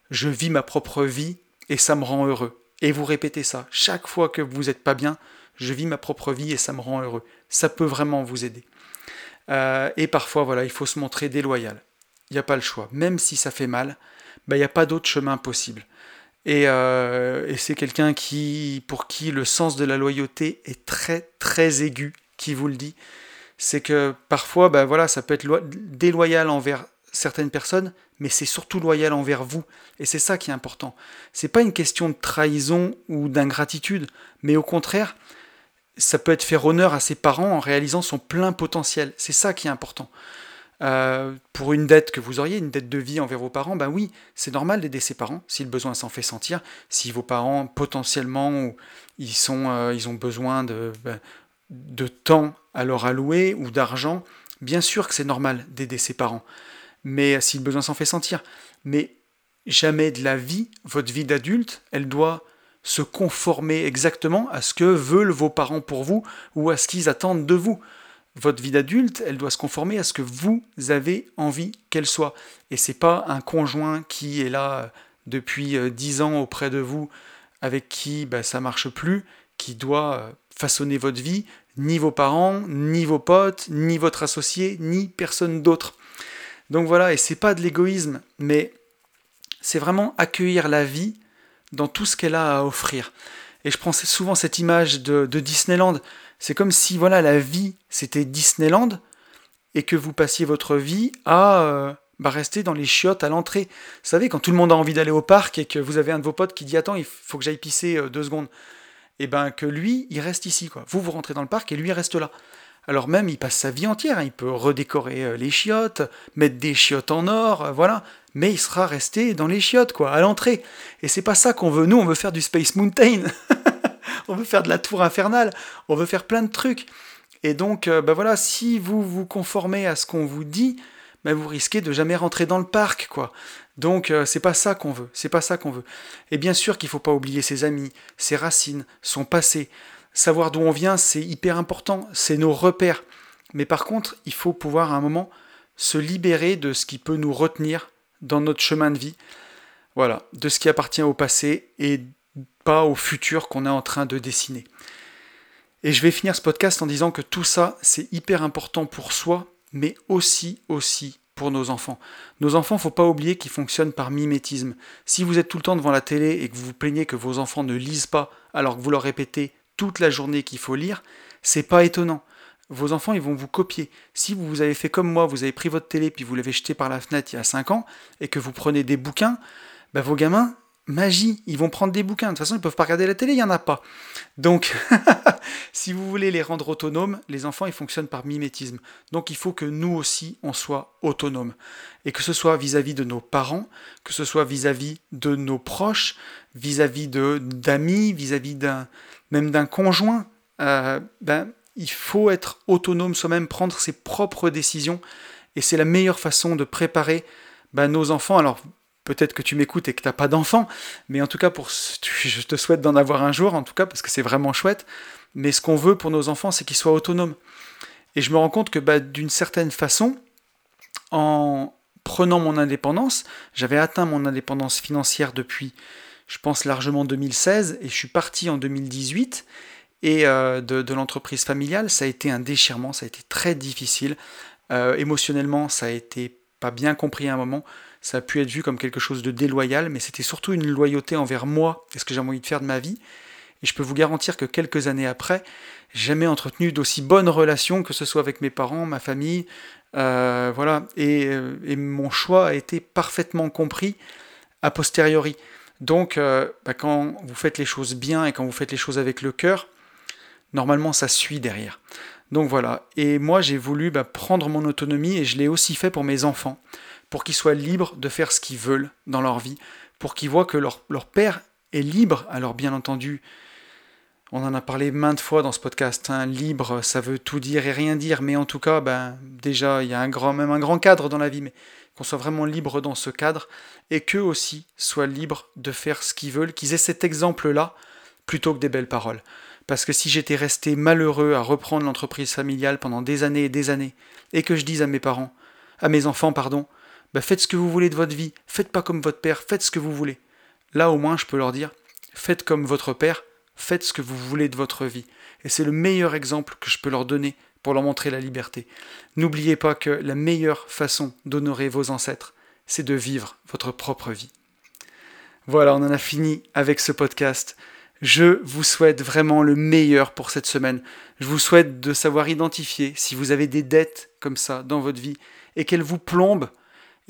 je vis ma propre vie et ça me rend heureux. Et vous répétez ça chaque fois que vous n'êtes pas bien, je vis ma propre vie et ça me rend heureux. Ça peut vraiment vous aider. Euh, et parfois, voilà, il faut se montrer déloyal il n'y a pas le choix. Même si ça fait mal, bah, il n'y a pas d'autre chemin possible. Euh, et, c'est quelqu'un qui, pour qui le sens de la loyauté est très très aigu, qui vous le dit. C'est que parfois, bah, voilà, ça peut être déloyal envers certaines personnes, mais c'est surtout loyal envers vous. Et c'est ça qui est important. C'est pas une question de trahison ou d'ingratitude, mais au contraire, ça peut être faire honneur à ses parents en réalisant son plein potentiel. C'est ça qui est important. Euh, pour une dette que vous auriez, une dette de vie envers vos parents, ben oui, c'est normal d'aider ses parents si le besoin s'en fait sentir. Si vos parents potentiellement ils sont, euh, ils ont besoin de, ben, de temps à leur allouer ou d'argent, bien sûr que c'est normal d'aider ses parents. Mais si le besoin s'en fait sentir, mais jamais de la vie, votre vie d'adulte, elle doit se conformer exactement à ce que veulent vos parents pour vous ou à ce qu'ils attendent de vous votre vie d'adulte, elle doit se conformer à ce que vous avez envie qu'elle soit. Et c'est pas un conjoint qui est là euh, depuis euh, dix ans auprès de vous, avec qui bah, ça marche plus, qui doit euh, façonner votre vie, ni vos parents, ni vos potes, ni votre associé, ni personne d'autre. Donc voilà, et c'est pas de l'égoïsme, mais c'est vraiment accueillir la vie dans tout ce qu'elle a à offrir. Et je prends souvent cette image de, de Disneyland. C'est comme si voilà la vie c'était Disneyland et que vous passiez votre vie à euh, bah, rester dans les chiottes à l'entrée. Vous savez, quand tout le monde a envie d'aller au parc et que vous avez un de vos potes qui dit attends, il faut que j'aille pisser euh, deux secondes, et eh ben que lui, il reste ici quoi. Vous vous rentrez dans le parc et lui il reste là. Alors même, il passe sa vie entière. Hein. Il peut redécorer euh, les chiottes, mettre des chiottes en or, voilà. Mais il sera resté dans les chiottes, quoi, à l'entrée. Et c'est pas ça qu'on veut. Nous, on veut faire du Space Mountain. <laughs> on veut faire de la tour infernale, on veut faire plein de trucs. Et donc, euh, bah voilà, si vous vous conformez à ce qu'on vous dit, bah vous risquez de jamais rentrer dans le parc, quoi. Donc, euh, c'est pas ça qu'on veut, c'est pas ça qu'on veut. Et bien sûr qu'il faut pas oublier ses amis, ses racines, son passé. Savoir d'où on vient, c'est hyper important, c'est nos repères. Mais par contre, il faut pouvoir à un moment se libérer de ce qui peut nous retenir dans notre chemin de vie. Voilà, de ce qui appartient au passé et pas au futur qu'on est en train de dessiner. Et je vais finir ce podcast en disant que tout ça, c'est hyper important pour soi, mais aussi, aussi pour nos enfants. Nos enfants, faut pas oublier qu'ils fonctionnent par mimétisme. Si vous êtes tout le temps devant la télé et que vous vous plaignez que vos enfants ne lisent pas alors que vous leur répétez toute la journée qu'il faut lire, c'est pas étonnant. Vos enfants, ils vont vous copier. Si vous avez fait comme moi, vous avez pris votre télé puis vous l'avez jeté par la fenêtre il y a 5 ans et que vous prenez des bouquins, bah vos gamins, magie, ils vont prendre des bouquins. De toute façon, ils peuvent pas regarder la télé, il n'y en a pas. Donc, <laughs> si vous voulez les rendre autonomes, les enfants, ils fonctionnent par mimétisme. Donc, il faut que nous aussi, on soit autonomes. Et que ce soit vis-à-vis de nos parents, que ce soit vis-à-vis de nos proches, vis-à-vis de d'amis, vis-à-vis d'un même d'un conjoint, euh, ben, il faut être autonome soi-même, prendre ses propres décisions. Et c'est la meilleure façon de préparer ben, nos enfants. Alors, peut-être que tu m'écoutes et que tu n'as pas d'enfant, mais en tout cas, pour, je te souhaite d'en avoir un jour, en tout cas, parce que c'est vraiment chouette. Mais ce qu'on veut pour nos enfants, c'est qu'ils soient autonomes. Et je me rends compte que bah, d'une certaine façon, en prenant mon indépendance, j'avais atteint mon indépendance financière depuis, je pense, largement 2016, et je suis parti en 2018. Et euh, de, l'entreprise familiale, ça a été un déchirement, ça a été très difficile. Euh, émotionnellement, ça a été pas bien compris à un moment ça a pu être vu comme quelque chose de déloyal, mais c'était surtout une loyauté envers moi et ce que j'ai envie de faire de ma vie. Et je peux vous garantir que quelques années après, j'ai jamais entretenu d'aussi bonnes relations, que ce soit avec mes parents, ma famille, euh, voilà. Euh, et, mon choix a été parfaitement compris a posteriori. Donc, euh, bah, quand vous faites les choses bien et quand vous faites les choses avec le cœur, normalement ça suit derrière. Donc voilà. Et moi, j'ai voulu bah, prendre mon autonomie et je l'ai aussi fait pour mes enfants pour qu'ils soient libres de faire ce qu'ils veulent dans leur vie, pour qu'ils voient que leur, père est libre. Alors bien entendu, on en a parlé maintes fois dans ce podcast. Hein. Libre, ça veut tout dire et rien dire, mais en tout cas, ben, déjà, il y a un grand, même un grand cadre dans la vie, mais qu'on soit vraiment libre dans ce cadre, et qu'eux aussi soient libres de faire ce qu'ils veulent, qu'ils aient cet exemple-là, plutôt que des belles paroles. Parce que si j'étais resté malheureux à reprendre l'entreprise familiale pendant des années et des années, et que je dise à mes parents, à mes enfants, pardon, bah, faites ce que vous voulez de votre vie, faites pas comme votre père, faites ce que vous voulez. Là au moins je peux leur dire, faites comme votre père, faites ce que vous voulez de votre vie. Et c'est le meilleur exemple que je peux leur donner pour leur montrer la liberté. N'oubliez pas que la meilleure façon d'honorer vos ancêtres, c'est de vivre votre propre vie. Voilà, on en a fini avec ce podcast. Je vous souhaite vraiment le meilleur pour cette semaine. Je vous souhaite de savoir identifier si vous avez des dettes comme ça dans votre vie et qu'elles vous plombent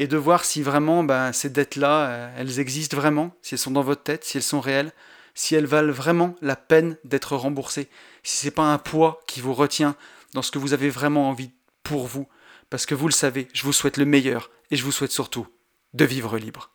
et de voir si vraiment bah, ces dettes-là, euh, elles existent vraiment, si elles sont dans votre tête, si elles sont réelles, si elles valent vraiment la peine d'être remboursées, si c'est pas un poids qui vous retient dans ce que vous avez vraiment envie pour vous. Parce que vous le savez, je vous souhaite le meilleur et je vous souhaite surtout de vivre libre.